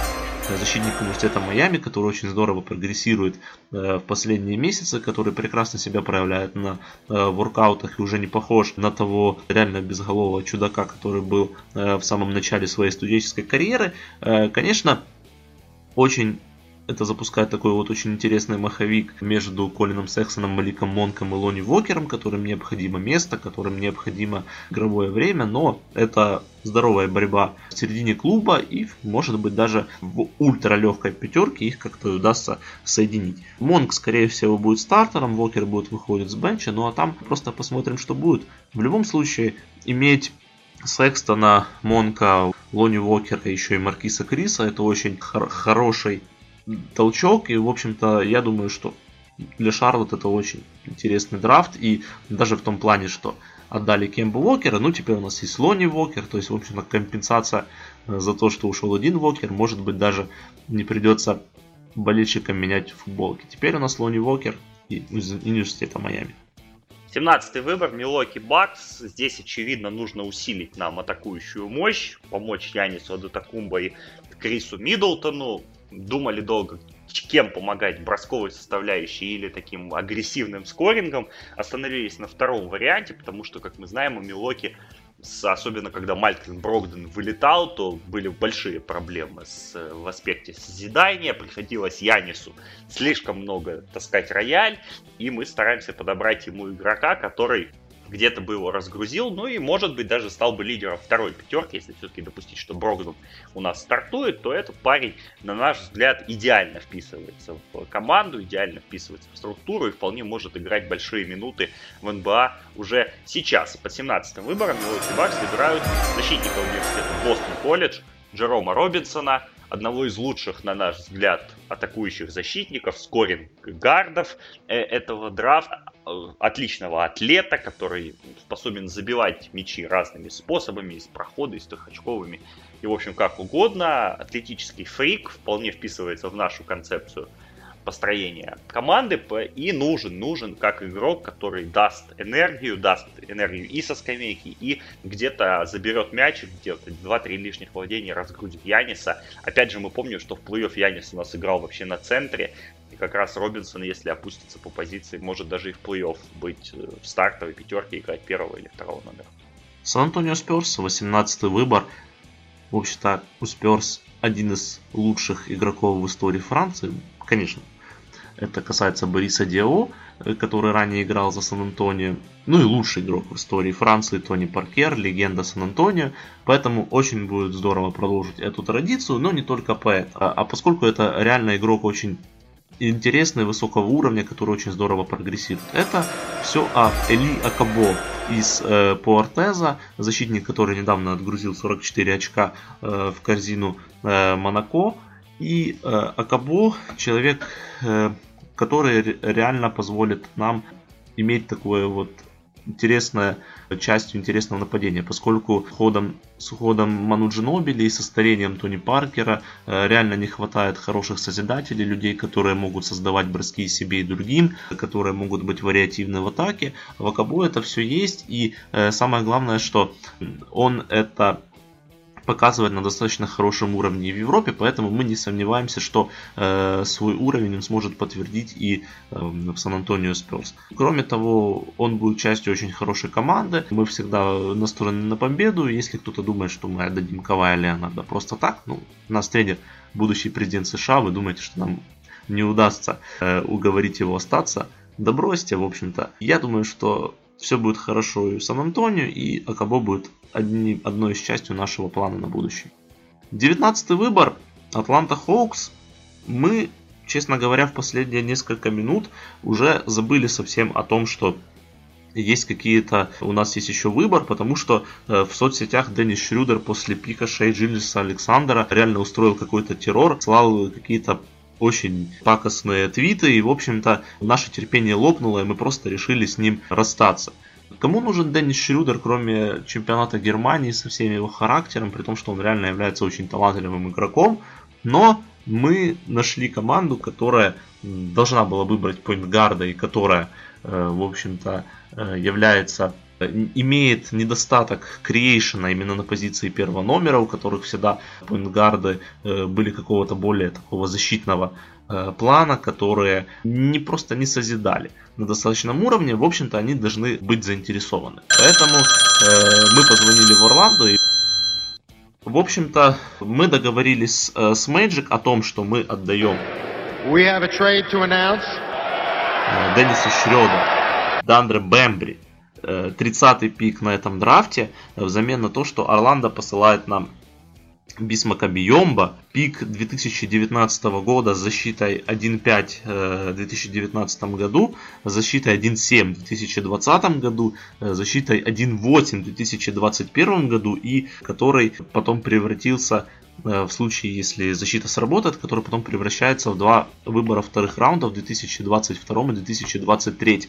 защитник университета Майами, который очень здорово прогрессирует э, в последние месяцы, который прекрасно себя проявляет на э, воркаутах и уже не похож на того реально безголового чудака, который был э, в самом начале своей студенческой карьеры. Э, конечно, очень это запускает такой вот очень интересный маховик между Колином Сексоном, Маликом Монком и Лони Вокером, которым необходимо место, которым необходимо игровое время, но это здоровая борьба в середине клуба и может быть даже в ультралегкой пятерке их как-то удастся соединить. Монк скорее всего будет стартером, Вокер будет выходить с бенча, ну а там просто посмотрим что будет. В любом случае иметь Секстона, Монка, Лони Уокера, еще и Маркиса Криса. Это очень хор- хороший толчок. И, в общем-то, я думаю, что для Шарлот это очень интересный драфт. И даже в том плане, что отдали Кембу Уокера, ну теперь у нас есть Лони Уокер, то есть, в общем-то, компенсация э, за то, что ушел один Уокер, может быть, даже не придется болельщикам менять футболки. Теперь у нас Лони Уокер из университета Майами. 17 выбор, Милоки Бакс. Здесь, очевидно, нужно усилить нам атакующую мощь, помочь Янису Адатакумба и Крису Миддлтону думали долго, кем помогать, бросковой составляющей или таким агрессивным скорингом, остановились на втором варианте, потому что, как мы знаем, у Милоки, особенно когда Малькин Брогден вылетал, то были большие проблемы с, в аспекте созидания, приходилось Янису слишком много таскать рояль, и мы стараемся подобрать ему игрока, который где-то бы его разгрузил, ну и, может быть, даже стал бы лидером второй пятерки, если все-таки допустить, что Брогдон у нас стартует, то этот парень, на наш взгляд, идеально вписывается в команду, идеально вписывается в структуру и вполне может играть большие минуты в НБА уже сейчас. Под 17-м выбором Милоки Бакс выбирают защитника университета Бостон Колледж Джерома Робинсона, одного из лучших, на наш взгляд, атакующих защитников, скоринг гардов э, этого драфта, отличного атлета, который способен забивать мячи разными способами, из прохода, из трехочковыми, и, в общем, как угодно. Атлетический фрик вполне вписывается в нашу концепцию построения команды и нужен, нужен как игрок, который даст энергию, даст энергию и со скамейки, и где-то заберет мяч, где-то 2-3 лишних владения разгрузит Яниса. Опять же, мы помним, что в плей-офф Янис у нас играл вообще на центре, и как раз Робинсон, если опустится по позиции, может даже и в плей-офф быть э, в стартовой пятерке, играть первого или второго номера. Сан-Антонио Сперс, 18 выбор. В общем-то, у Сперс один из лучших игроков в истории Франции. Конечно, это касается Бориса Дио, э, который ранее играл за Сан-Антонио. Ну и лучший игрок в истории Франции Тони Паркер, легенда Сан-Антонио. Поэтому очень будет здорово продолжить эту традицию, но не только поэтому. А, а поскольку это реально игрок очень интересный, высокого уровня, который очень здорово прогрессирует. Это все о Эли Акабо из э, Пуартеза, защитник, который недавно отгрузил 44 очка э, в корзину э, Монако. И э, Акабо человек, э, который реально позволит нам иметь такое вот интересная частью интересного нападения, поскольку ходом, с ходом Ману Джинобили и со старением Тони Паркера э, реально не хватает хороших созидателей, людей, которые могут создавать броски себе и другим, которые могут быть вариативны в атаке. В Акабу это все есть, и э, самое главное, что он это показывает на достаточно хорошем уровне в Европе, поэтому мы не сомневаемся, что э, свой уровень он сможет подтвердить и э, в Сан-Антонио Сперс. Кроме того, он будет частью очень хорошей команды, мы всегда настроены на победу, если кто-то думает, что мы отдадим Кавая Леонарда просто так, ну, нас тренер, будущий президент США, вы думаете, что нам не удастся э, уговорить его остаться, да бросьте, в общем-то. Я думаю, что все будет хорошо и в Сан-Антонио, и Акабо будет одни, одной из частью нашего плана на будущее. Девятнадцатый выбор. Атланта Хоукс. Мы, честно говоря, в последние несколько минут уже забыли совсем о том, что есть какие-то, у нас есть еще выбор, потому что э, в соцсетях Деннис Шрюдер после пика Шей Джиллиса Александра реально устроил какой-то террор, слал какие-то очень пакостные твиты, и, в общем-то, наше терпение лопнуло, и мы просто решили с ним расстаться. Кому нужен Деннис Шрюдер, кроме чемпионата Германии со всеми его характером, при том, что он реально является очень талантливым игроком, но мы нашли команду, которая должна была выбрать поинтгарда и которая, э, в общем-то, э, является имеет недостаток креейшена именно на позиции первого номера, у которых всегда поинтгарды э, были какого-то более такого защитного э, плана, которые не просто не созидали на достаточном уровне, в общем-то они должны быть заинтересованы. Поэтому э, мы позвонили в Орландо и в общем-то, мы договорились э, с Magic о том, что мы отдаем We have a trade to announce. Э, Денниса Шрёда, Дандре Бэмбри, 30-й пик на этом драфте взамен на то, что Орландо посылает нам Бисмака Биомба, пик 2019 года с защитой 1.5 в 2019 году, защитой 1.7 в 2020 году, защитой 1.8 в 2021 году и который потом превратился в случае, если защита сработает, который потом превращается в два выбора вторых раундов в 2022 и 2023.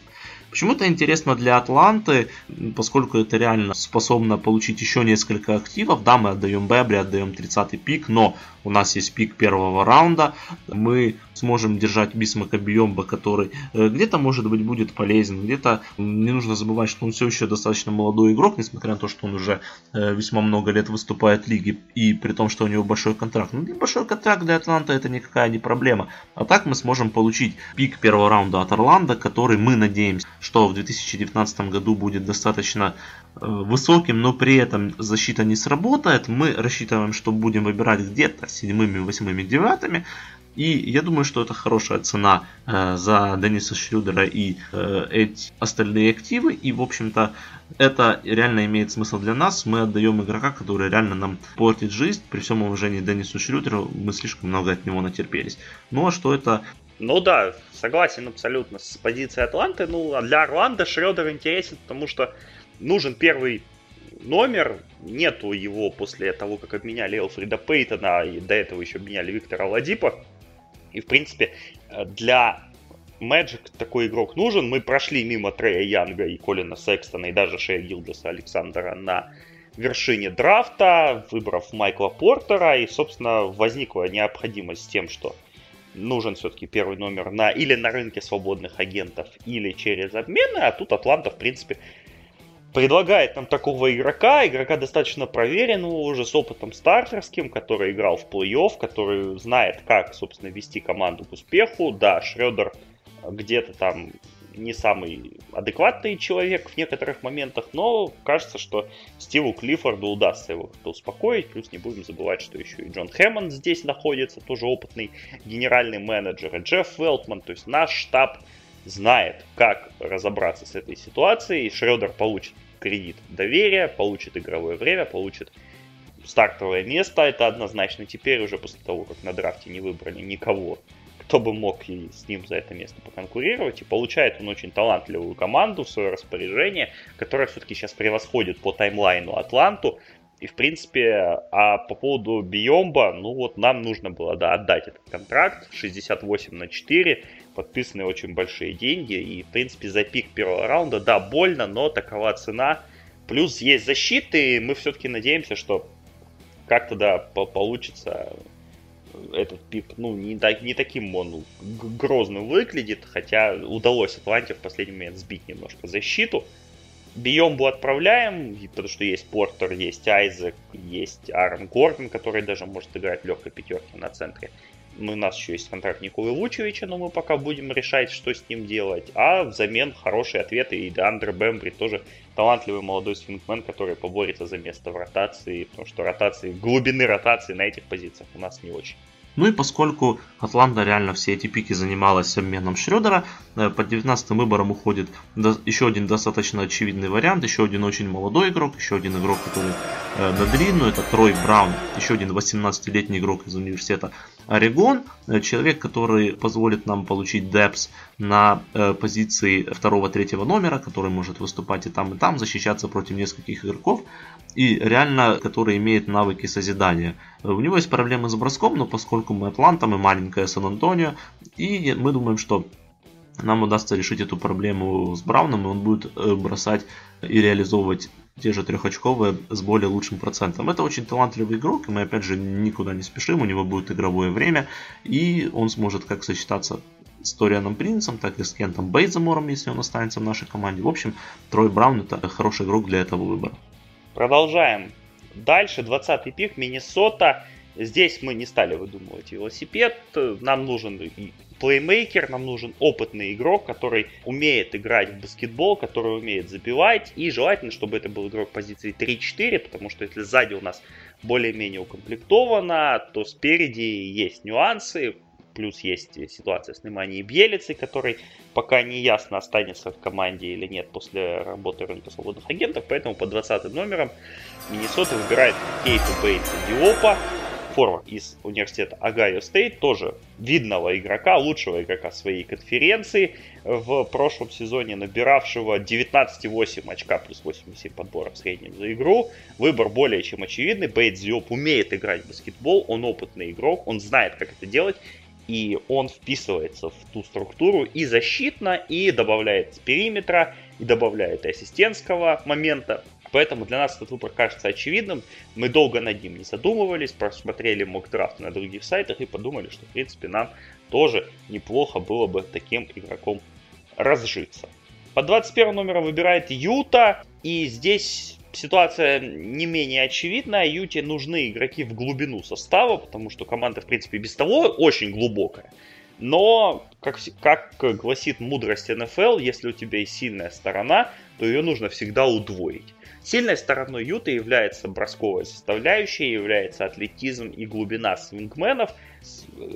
Почему это интересно для Атланты, поскольку это реально способно получить еще несколько активов. Да, мы отдаем Бебри, отдаем 30-й пик, но у нас есть пик первого раунда. Мы сможем держать Бисмака Биомба, который э, где-то, может быть, будет полезен, где-то не нужно забывать, что он все еще достаточно молодой игрок, несмотря на то, что он уже э, весьма много лет выступает в лиге, и при том, что у него большой контракт. Ну, большой контракт для Атланта это никакая не проблема. А так мы сможем получить пик первого раунда от Орландо, который мы надеемся, что в 2019 году будет достаточно э, высоким, но при этом защита не сработает. Мы рассчитываем, что будем выбирать где-то седьмыми, восьмыми, девятыми. И я думаю, что это хорошая цена э, за Дениса Шрюдера и э, эти остальные активы. И, в общем-то, это реально имеет смысл для нас. Мы отдаем игрока, который реально нам портит жизнь. При всем уважении Денису Шрюдеру мы слишком много от него натерпелись. Ну а что это ну да, согласен абсолютно с позицией Атланты. Ну, а для Орландо Шредер интересен, потому что нужен первый номер. Нету его после того, как обменяли Элфрида Пейтона, и до этого еще обменяли Виктора Ладипа. И, в принципе, для Magic такой игрок нужен. Мы прошли мимо Трея Янга и Колина Секстона, и даже Шея Гилдеса Александра на вершине драфта, выбрав Майкла Портера, и, собственно, возникла необходимость тем, что нужен все-таки первый номер на или на рынке свободных агентов, или через обмены, а тут Атланта, в принципе, предлагает нам такого игрока, игрока достаточно проверенного уже с опытом стартерским, который играл в плей-офф, который знает, как, собственно, вести команду к успеху. Да, Шредер где-то там не самый адекватный человек в некоторых моментах, но кажется, что Стиву Клиффорду удастся его как-то успокоить. Плюс не будем забывать, что еще и Джон Хэммонд здесь находится, тоже опытный генеральный менеджер, и Джефф Велтман, то есть наш штаб знает, как разобраться с этой ситуацией. Шредер получит кредит доверия, получит игровое время, получит стартовое место. Это однозначно теперь уже после того, как на драфте не выбрали никого кто бы мог и с ним за это место поконкурировать. И получает он очень талантливую команду в свое распоряжение, которая все-таки сейчас превосходит по таймлайну Атланту. И, в принципе, а по поводу Биомба, ну вот нам нужно было, да, отдать этот контракт, 68 на 4, подписаны очень большие деньги, и, в принципе, за пик первого раунда, да, больно, но такова цена. Плюс есть защиты, и мы все-таки надеемся, что как-то, да, получится этот пик, ну, не, так, не таким он грозным выглядит, хотя удалось Атланте в последний момент сбить немножко защиту. Биомбу отправляем, потому что есть Портер, есть Айзек, есть Аарон Гордон, который даже может играть в легкой пятерке на центре. У нас еще есть контракт Николы Лучевича, но мы пока будем решать, что с ним делать. А взамен хорошие ответы и Андре Бэмбри тоже талантливый молодой свингмен, который поборется за место в ротации, потому что ротации, глубины ротации на этих позициях у нас не очень. Ну и поскольку Атланта реально все эти пики занималась обменом Шредера, э, под 19 выбором уходит еще один достаточно очевидный вариант, еще один очень молодой игрок, еще один игрок, который э, на длинную, это Трой Браун, еще один 18-летний игрок из университета Орегон, э, человек, который позволит нам получить депс на позиции второго-третьего номера, который может выступать и там, и там, защищаться против нескольких игроков, и реально, который имеет навыки созидания. У него есть проблемы с броском, но поскольку мы Атланта, мы маленькая Сан-Антонио, и мы думаем, что нам удастся решить эту проблему с Брауном, и он будет э, бросать и реализовывать те же трехочковые с более лучшим процентом. Это очень талантливый игрок, и мы опять же никуда не спешим, у него будет игровое время, и он сможет как сочетаться с Торианом Принцем, так и с Кентом Бейзамором, если он останется в нашей команде. В общем, Трой Браун это хороший игрок для этого выбора. Продолжаем. Дальше 20-й пик Миннесота. Здесь мы не стали выдумывать велосипед. Нам нужен плеймейкер, нам нужен опытный игрок, который умеет играть в баскетбол, который умеет забивать. И желательно, чтобы это был игрок позиции 3-4, потому что если сзади у нас более-менее укомплектовано, то спереди есть нюансы. Плюс есть ситуация с Неманией Бьелицей, который пока не ясно, останется в команде или нет после работы рынка свободных агентов. Поэтому по 20 номерам Миннесота выбирает Кейту Бейтс-Диопа, форвард из университета Огайо Стейт, тоже видного игрока, лучшего игрока своей конференции, в прошлом сезоне набиравшего 19,8 очка плюс 8,7 подборов в среднем за игру. Выбор более чем очевидный. Бейт Диоп умеет играть в баскетбол, он опытный игрок, он знает, как это делать, и он вписывается в ту структуру и защитно, и добавляет периметра, и добавляет ассистентского момента. Поэтому для нас этот выбор кажется очевидным. Мы долго над ним не задумывались, просмотрели мокдрафт на других сайтах и подумали, что в принципе нам тоже неплохо было бы таким игроком разжиться. По 21 номеру выбирает Юта, и здесь ситуация не менее очевидная. Юте нужны игроки в глубину состава, потому что команда, в принципе, без того очень глубокая. Но, как, как гласит мудрость НФЛ, если у тебя есть сильная сторона, то ее нужно всегда удвоить. Сильной стороной Юта является бросковая составляющая, является атлетизм и глубина свингменов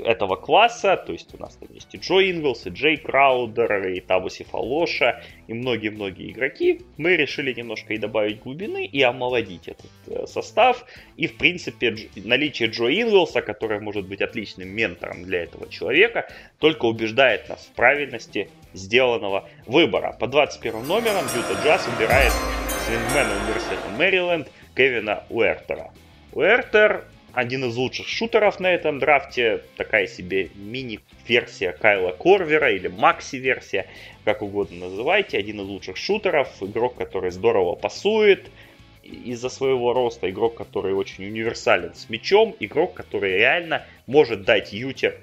этого класса. То есть у нас там есть и Джо Инглс, и Джей Краудер, и Табуси Фалоша, и многие-многие игроки. Мы решили немножко и добавить глубины, и омолодить этот э, состав. И, в принципе, наличие Джо Инглса, который может быть отличным ментором для этого человека, только убеждает нас в правильности сделанного выбора. По 21 номерам Юта Джаз выбирает свингмена университета Мэриленд Кевина Уэртера. Уэртер один из лучших шутеров на этом драфте, такая себе мини-версия Кайла Корвера или макси-версия, как угодно называйте, один из лучших шутеров, игрок, который здорово пасует, из-за своего роста, игрок, который очень универсален с мячом, игрок, который реально может дать Юте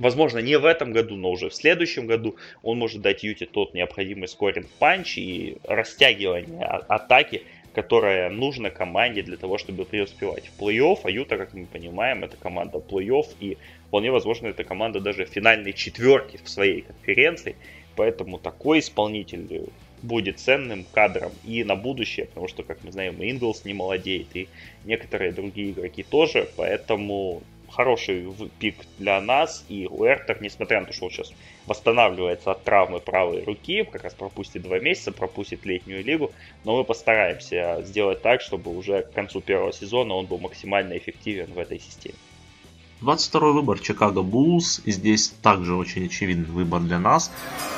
Возможно, не в этом году, но уже в следующем году он может дать Юте тот необходимый скоринг панч и растягивание а, атаки, которое нужно команде для того, чтобы преуспевать в плей-офф. А Юта, как мы понимаем, это команда плей-офф и вполне возможно, это команда даже финальной четверки в своей конференции. Поэтому такой исполнитель будет ценным кадром и на будущее, потому что, как мы знаем, и Инглс не молодеет, и некоторые другие игроки тоже, поэтому хороший пик для нас. И Уэртер, несмотря на то, что он сейчас восстанавливается от травмы правой руки, как раз пропустит два месяца, пропустит летнюю лигу, но мы постараемся сделать так, чтобы уже к концу первого сезона он был максимально эффективен в этой системе. 22 выбор Чикаго Буллс. Здесь также очень очевидный выбор для нас.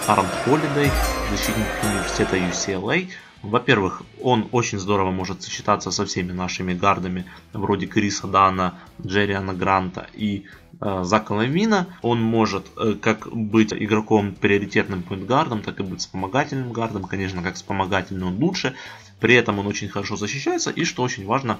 Аарон Холидей, защитник университета UCLA. Во-первых, он очень здорово может сочетаться со всеми нашими гардами, вроде Криса Дана, Джерриана Гранта и э, Зака Лавина. Он может э, как быть игроком приоритетным поинтгардом, так и быть вспомогательным гардом. Конечно, как вспомогательный он лучше. При этом он очень хорошо защищается и, что очень важно,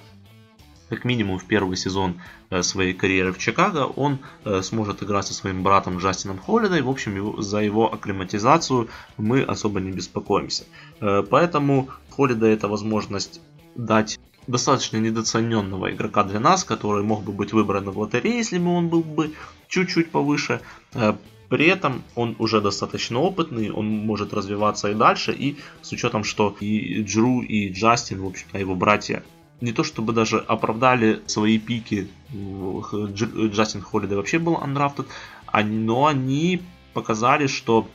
как минимум в первый сезон э, своей карьеры в Чикаго, он э, сможет играть со своим братом Джастином Холлидой. В общем, за его акклиматизацию мы особо не беспокоимся. Поэтому Холлида это возможность дать достаточно недооцененного игрока для нас, который мог бы быть выбран в лотерее, если бы он был бы чуть-чуть повыше. При этом он уже достаточно опытный, он может развиваться и дальше, и с учетом, что и Джру, и Джастин, в общем-то, его братья, не то чтобы даже оправдали свои пики, Джастин Холлидей вообще был undrafted, но они показали, что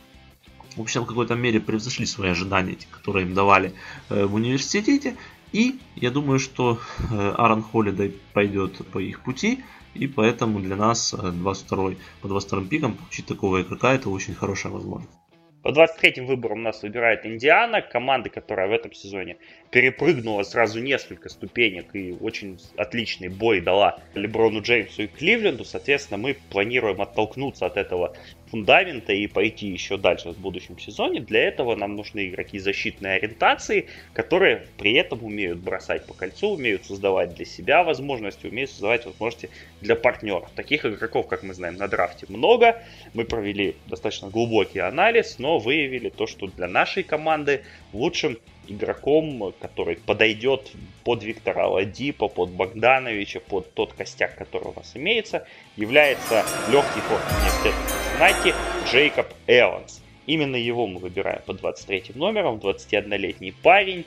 в общем, в какой-то мере превзошли свои ожидания, которые им давали э, в университете. И я думаю, что э, Аарон Холлидей пойдет по их пути. И поэтому для нас 22 э, по 22 пикам получить такого игрока это очень хорошая возможность. По 23-м выборам нас выбирает Индиана, команда, которая в этом сезоне перепрыгнула сразу несколько ступенек и очень отличный бой дала Леброну Джеймсу и Кливленду. Соответственно, мы планируем оттолкнуться от этого фундамента и пойти еще дальше в будущем сезоне. Для этого нам нужны игроки защитной ориентации, которые при этом умеют бросать по кольцу, умеют создавать для себя возможности, умеют создавать возможности для партнеров. Таких игроков, как мы знаем, на драфте много. Мы провели достаточно глубокий анализ, но выявили то, что для нашей команды лучшим игроком, который подойдет под Виктора Ладипа, под Богдановича, под тот костяк, который у нас имеется, является легкий ход университета Цинциннати Джейкоб Эванс. Именно его мы выбираем под 23 номером, 21-летний парень,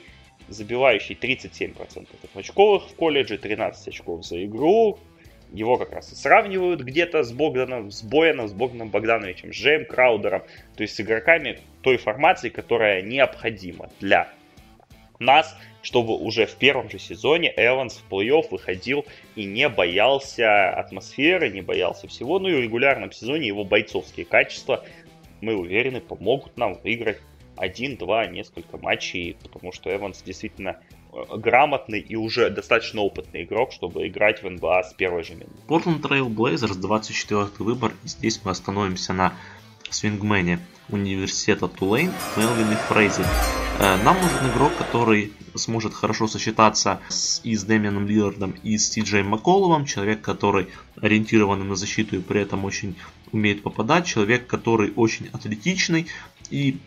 забивающий 37% очковых в колледже, 13 очков за игру. Его как раз и сравнивают где-то с Богданом, с Бояном, с Богданом Богдановичем, с Джейм Краудером, то есть с игроками той формации, которая необходима для нас, чтобы уже в первом же сезоне Эванс в плей-офф выходил и не боялся атмосферы, не боялся всего. Ну и в регулярном сезоне его бойцовские качества, мы уверены, помогут нам выиграть один-два, несколько матчей, потому что Эванс действительно э, грамотный и уже достаточно опытный игрок, чтобы играть в НБА с первой же минуты. Portland Trail Blazers 24 выбор. Здесь мы остановимся на свингмене университета Тулейн Мелвин и Фрейзи. Э, нам нужен игрок, который сможет хорошо сочетаться с, и с Дэмианом Лиллардом, и с Ти Джей Макколовым. Человек, который ориентирован на защиту и при этом очень умеет попадать. Человек, который очень атлетичный и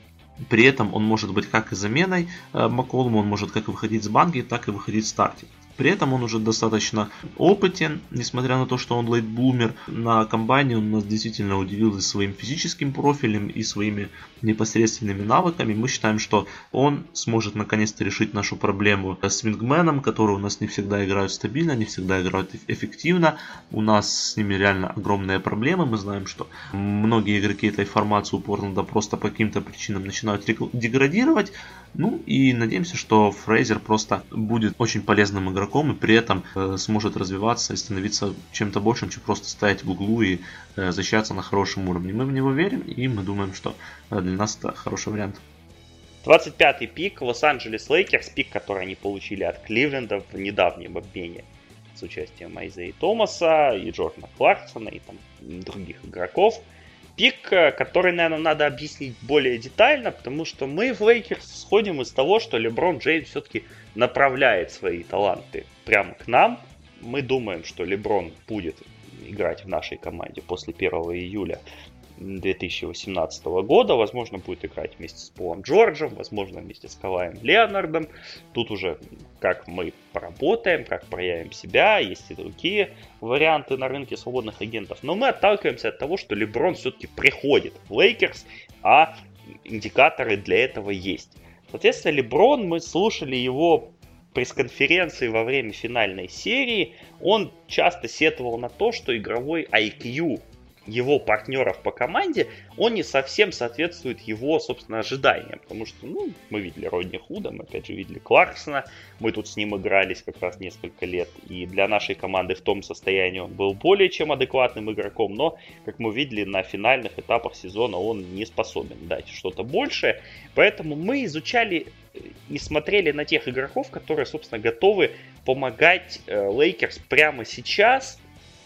при этом он может быть как и заменой э, Макколуму, он может как и выходить с банки, так и выходить в старте. При этом он уже достаточно опытен, несмотря на то, что он лейтблумер на комбайне, он нас действительно удивил и своим физическим профилем, и своими непосредственными навыками. Мы считаем, что он сможет наконец-то решить нашу проблему с вингменом, которые у нас не всегда играют стабильно, не всегда играют эффективно. У нас с ними реально огромные проблемы. Мы знаем, что многие игроки этой формации у Портленда просто по каким-то причинам начинают деградировать. Ну и надеемся, что Фрейзер просто будет очень полезным игроком и при этом э, сможет развиваться и становиться чем-то большим, чем просто стоять в углу и э, защищаться на хорошем уровне. Мы в него верим и мы думаем, что э, для нас это хороший вариант. 25-й пик Лос-Анджелес Лейкерс, пик, который они получили от Кливленда в недавнем обмене с участием Айзея Томаса и Джордана Кларксона и там других игроков – пик, э, который, наверное, надо объяснить более детально, потому что мы в Лейкерс исходим из того, что Леброн Джеймс все-таки направляет свои таланты прямо к нам. Мы думаем, что Леброн будет играть в нашей команде после 1 июля 2018 года. Возможно, будет играть вместе с Полом Джорджем, возможно, вместе с Каваем Леонардом. Тут уже как мы поработаем, как проявим себя, есть и другие варианты на рынке свободных агентов. Но мы отталкиваемся от того, что Леброн все-таки приходит в Лейкерс, а индикаторы для этого есть. Соответственно, Леброн, мы слушали его пресс-конференции во время финальной серии, он часто сетовал на то, что игровой IQ его партнеров по команде, он не совсем соответствует его, собственно, ожиданиям. Потому что, ну, мы видели Родни Худа, мы опять же видели Кларксона, мы тут с ним игрались как раз несколько лет, и для нашей команды в том состоянии он был более чем адекватным игроком, но, как мы видели, на финальных этапах сезона он не способен дать что-то большее. Поэтому мы изучали и смотрели на тех игроков, которые, собственно, готовы помогать Лейкерс прямо сейчас,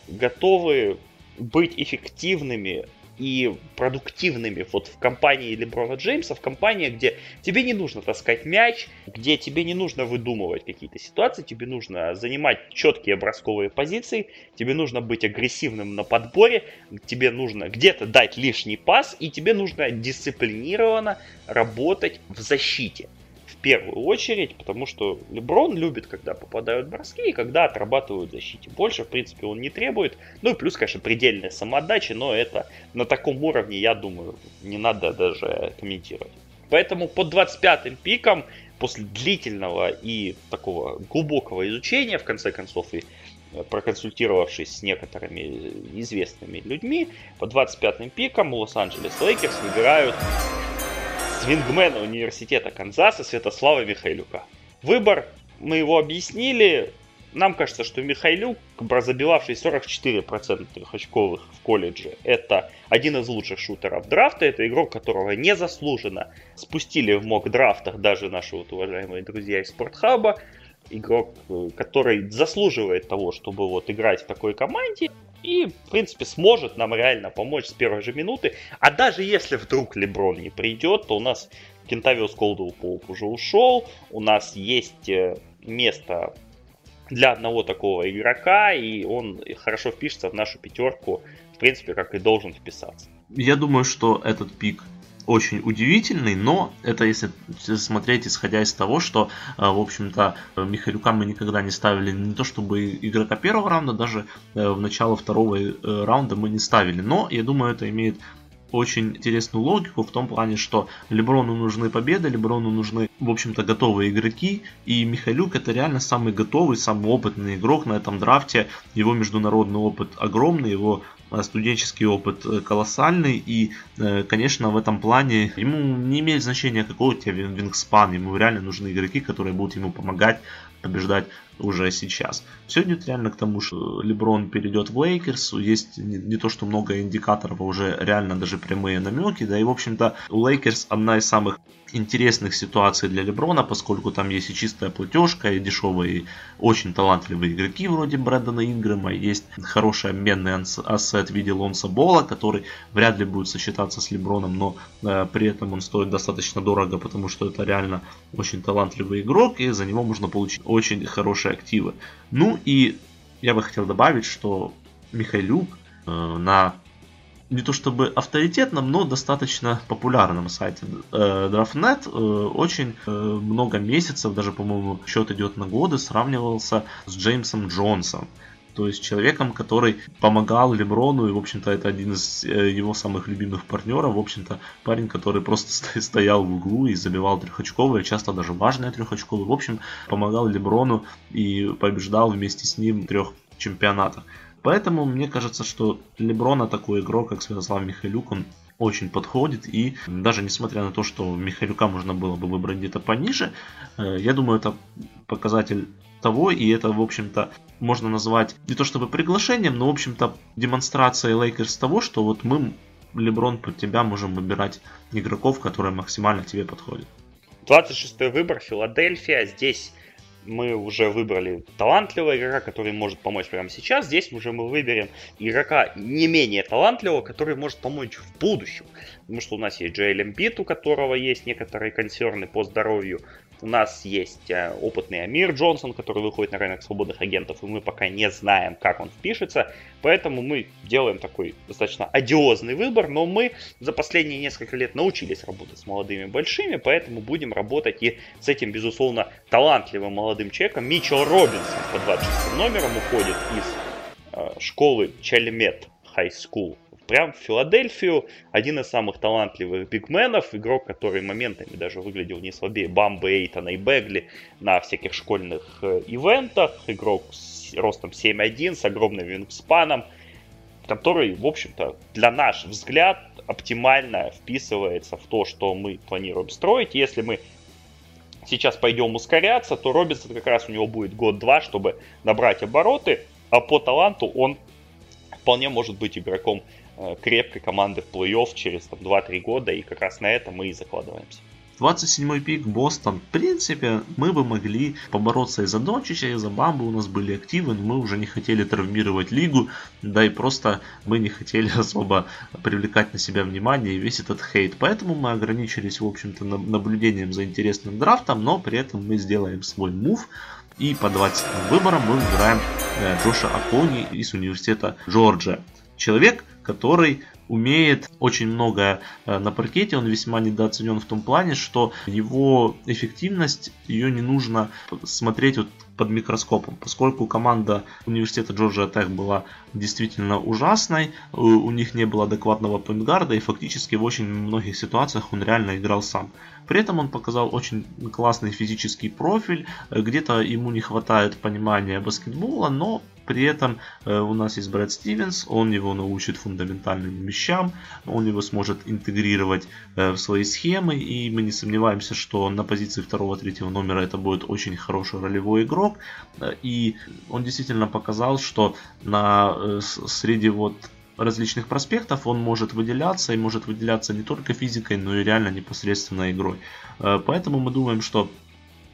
готовы быть эффективными и продуктивными вот в компании Леброна Джеймса, в компании, где тебе не нужно таскать мяч, где тебе не нужно выдумывать какие-то ситуации, тебе нужно занимать четкие бросковые позиции, тебе нужно быть агрессивным на подборе, тебе нужно где-то дать лишний пас, и тебе нужно дисциплинированно работать в защите первую очередь, потому что Леброн любит, когда попадают броски и когда отрабатывают в защите. Больше, в принципе, он не требует. Ну и плюс, конечно, предельная самоотдача, но это на таком уровне, я думаю, не надо даже комментировать. Поэтому под 25-м пиком, после длительного и такого глубокого изучения, в конце концов, и проконсультировавшись с некоторыми известными людьми, по 25-м пикам Лос-Анджелес Лейкерс выбирают свингмена университета Канзаса Святослава Михайлюка. Выбор, мы его объяснили, нам кажется, что Михайлюк, забивавший 44% трехочковых в колледже, это один из лучших шутеров драфта. Это игрок, которого незаслуженно спустили в mock драфтах даже наши вот уважаемые друзья из Спортхаба. Игрок, э, который заслуживает того, чтобы вот играть в такой команде. И, в принципе, сможет нам реально помочь с первой же минуты. А даже если вдруг Леброн не придет, то у нас Кентавиус Колдуэлл Поуп уже ушел. У нас есть э, место для одного такого игрока, и он хорошо впишется в нашу пятерку, в принципе, как и должен вписаться. Я думаю, что этот пик очень удивительный, но это если смотреть исходя из того, что, э, в общем-то, Михайлюка мы никогда не ставили не то чтобы игрока первого раунда, даже э, в начало второго э, раунда мы не ставили. Но я думаю, это имеет очень интересную логику в том плане, что Леброну нужны победы, Леброну нужны, в общем-то, готовые игроки, и Михайлюк это реально самый готовый, самый опытный игрок на этом драфте. Его международный опыт огромный, его студенческий опыт э, колоссальный, и, э, конечно, в этом плане ему не имеет значения, какой у тебя wingspan, ему реально нужны игроки, которые будут ему помогать побеждать уже сейчас. Все идет реально к тому, что Леброн перейдет в Лейкерс. Есть не, не то, что много индикаторов, а уже реально даже прямые намеки. Да и, в общем-то, у Лейкерс одна из самых интересных ситуаций для Леброна, поскольку там есть и чистая платежка, и дешевые, и очень талантливые игроки вроде Брэндона Ингрэма, есть хороший обменный asset в виде Лонзо Болла, который вряд ли будет сочетаться с Леброном, но э, при этом он стоит достаточно дорого, потому что это реально очень талантливый игрок, и за него можно получить очень хорошие активы. Ну и я бы хотел добавить, что Михайлюк э, на не то чтобы авторитетном, но достаточно популярном сайте э, DraftNet э, очень э, много месяцев, даже, по-моему, счет идет на годы, сравнивался с Джеймсом Джонсом. То есть человеком, который помогал Леброну, и, в общем-то, это один из его самых любимых партнеров. В общем-то, парень, который просто стоял в углу и забивал трехочковые, часто даже важные трехочковые. В общем, помогал Леброну и побеждал вместе с ним трех чемпионатах. Поэтому мне кажется, что Леброна такой игрок, как Святослав Михайлюк, он очень подходит. И даже несмотря на то, что Михайлюка можно было бы выбрать где-то пониже, э, я думаю, это показатель того, и это, в общем-то, можно назвать не то чтобы приглашением, но, в общем-то, демонстрацией Лейкерс того, что вот мы, Леброн, под тебя можем выбирать игроков, которые максимально тебе подходят. 26 выбор Филадельфия. Здесь мы уже выбрали талантливого игрока, который может помочь прямо сейчас. Здесь уже мы выберем игрока не менее талантливого, который может помочь в будущем. Потому что у нас есть Джейл Эмбит, у которого есть некоторые консерны по здоровью. У нас есть э, опытный Амир Джонсон, который выходит на рынок свободных агентов, и мы пока не знаем, как он впишется. Поэтому мы делаем такой достаточно одиозный выбор, но мы за последние несколько лет научились работать с молодыми большими, поэтому будем работать и с этим, безусловно, талантливым молодым человеком. Мичел Робинсон по 26 номером уходит из э, школы Чальмет High School прям в Филадельфию. Один из самых талантливых бигменов, игрок, который моментами даже выглядел не слабее Бамбы, Эйтона и Бегли на всяких школьных э, ивентах. Игрок с ростом 7.1, с огромным вингспаном, который, в общем-то, для наш взгляд оптимально вписывается в то, что мы планируем строить. Если мы сейчас пойдем ускоряться, то Робинсон как раз у него будет год-два, чтобы набрать обороты, а по таланту он вполне может быть игроком крепкой команды в плей-офф через там, 2-3 года, и как раз на это мы и закладываемся. 27 пик Бостон. В принципе, мы бы могли побороться и за Дончича, и за Бамбу. У нас были активы, но мы уже не хотели травмировать лигу. Да и просто мы не хотели особо привлекать на себя внимание и весь этот хейт. Поэтому мы ограничились, в общем-то, наблюдением за интересным драфтом, но при этом мы сделаем свой мув. И по 20 выборам мы выбираем э, Джоша Акони из университета Джорджия. Человек, который умеет очень многое э, на паркете, он весьма недооценен в том плане, что его эффективность, ее не нужно смотреть вот под микроскопом, поскольку команда университета Джорджия Тек была действительно ужасной, у них не было адекватного поинтгарда и фактически в очень многих ситуациях он реально играл сам. При этом он показал очень классный физический профиль, где-то ему не хватает понимания баскетбола, но при этом э, у нас есть Брэд Стивенс, он его научит фундаментальным вещам, он его сможет интегрировать э, в свои схемы, и мы не сомневаемся, что на позиции второго-третьего номера это будет очень хороший ролевой игрок, э, и он действительно показал, что на, среди вот различных проспектов он может выделяться и может выделяться не только физикой, но и реально непосредственно игрой. Поэтому мы думаем, что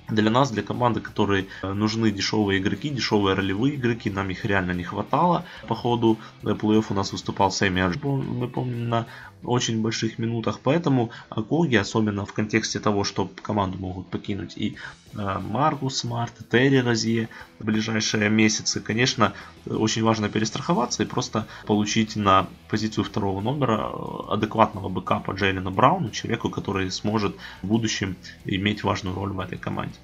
для нас, для команды, которые э, нужны дешевые игроки, дешевые ролевые игроки, нам их реально не хватало. По ходу э, плей-офф у нас выступал Семи Оджелей, мы помним, на очень больших минутах. Поэтому Окоги, особенно в контексте того, что команду могут покинуть и э, Маркус Смарт, Терри Розье в ближайшие месяцы, конечно, очень важно перестраховаться и просто получить на позицию второго номера адекватного бэкапа Джейлина Брауна, человеку, который сможет в будущем иметь важную роль в этой команде.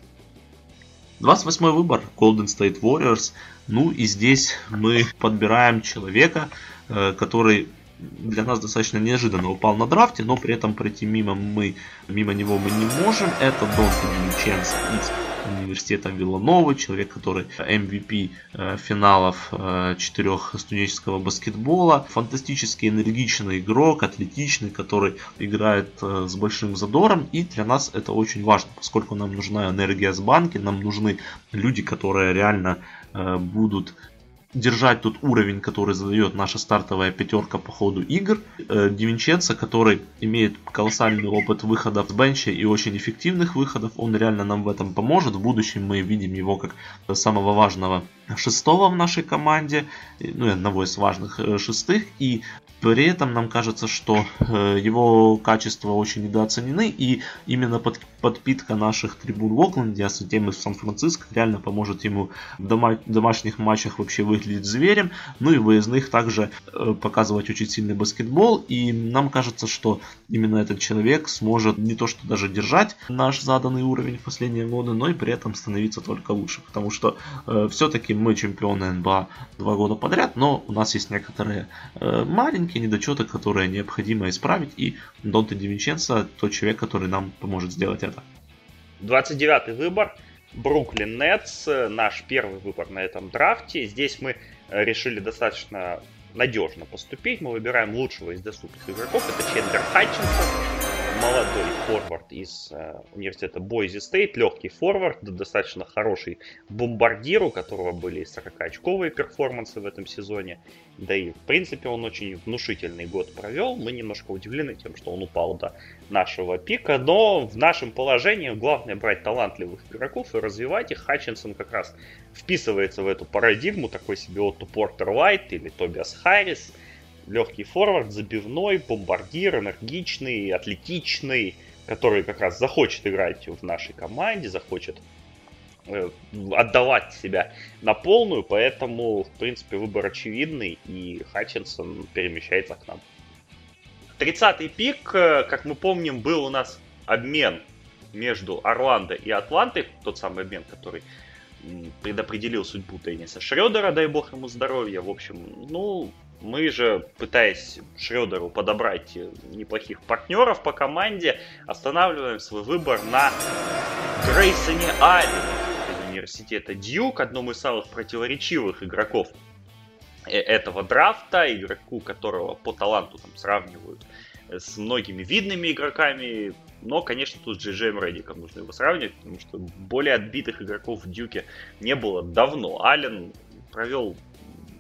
28 выбор Golden State Warriors. Ну и здесь мы подбираем человека, э, который для нас достаточно неожиданно упал на драфте, но при этом пройти мимо мы, мимо него мы не можем. Это Донти Димиченс из университета Виланова, человек, который MVP э, финалов э, четырех студенческого баскетбола, фантастически энергичный игрок, атлетичный, который играет э, с большим задором, и для нас это очень важно, поскольку нам нужна энергия с банки, нам нужны люди, которые реально будут держать тот уровень, который задает наша стартовая пятерка по ходу игр. Э, Дивинченцо, который имеет колоссальный опыт выходов с бенча и очень эффективных выходов, он реально нам в этом поможет. В будущем мы видим его как самого важного шестого в нашей команде, ну и одного из важных э, шестых. И при этом нам кажется, что э, его качества очень недооценены, и именно под, подпитка наших трибун в Окленде, а затем и в Сан-Франциско, реально поможет ему в дома, домашних матчах вообще выглядеть зверем, ну и в выездных также э, показывать очень сильный баскетбол, и нам кажется, что именно этот человек сможет не то что даже держать наш заданный уровень в последние годы, но и при этом становиться только лучше, потому что э, все-таки мы чемпионы НБА два года подряд, но у нас есть некоторые э, маленькие недочеты, которые необходимо исправить, и Донте Дивинченцо тот человек, который нам поможет сделать это. 29-й выбор. Бруклин Нетс, наш первый выбор на этом драфте. Здесь мы э, решили достаточно надежно поступить. Мы выбираем лучшего из доступных игроков. Это Чендлер Хатчисон молодой форвард из э, университета Бойзи Стейт, легкий форвард, достаточно хороший бомбардир, у которого были 40-очковые перформансы в этом сезоне. Да и, в принципе, он очень внушительный год провел. Мы немножко удивлены тем, что он упал до нашего пика, но в нашем положении главное брать талантливых игроков и развивать их. Хатчинсон как раз вписывается в эту парадигму, такой себе Отто Портер Уайт или Тобиас Харрис – легкий форвард, забивной, бомбардир, энергичный, атлетичный, который как раз захочет играть в нашей команде, захочет э, отдавать себя на полную, поэтому, в принципе, выбор очевидный, и Хатчинсон перемещается к нам. 30-й пик, э, как мы помним, был у нас обмен между Орландо и Атлантой, тот самый обмен, который предопределил судьбу Денниса Шредера, дай бог ему здоровья. В общем, ну, мы же, пытаясь Шредеру подобрать неплохих партнеров по команде, останавливаем свой выбор на Грейсоне Аллене из университета Дьюк, одном из самых противоречивых игроков э, этого драфта, игроку которого по таланту там сравнивают с многими видными игроками, но, конечно, тут с Джей Реддиком нужно его сравнивать, потому что более отбитых игроков в Дюке не было давно. Аллен провел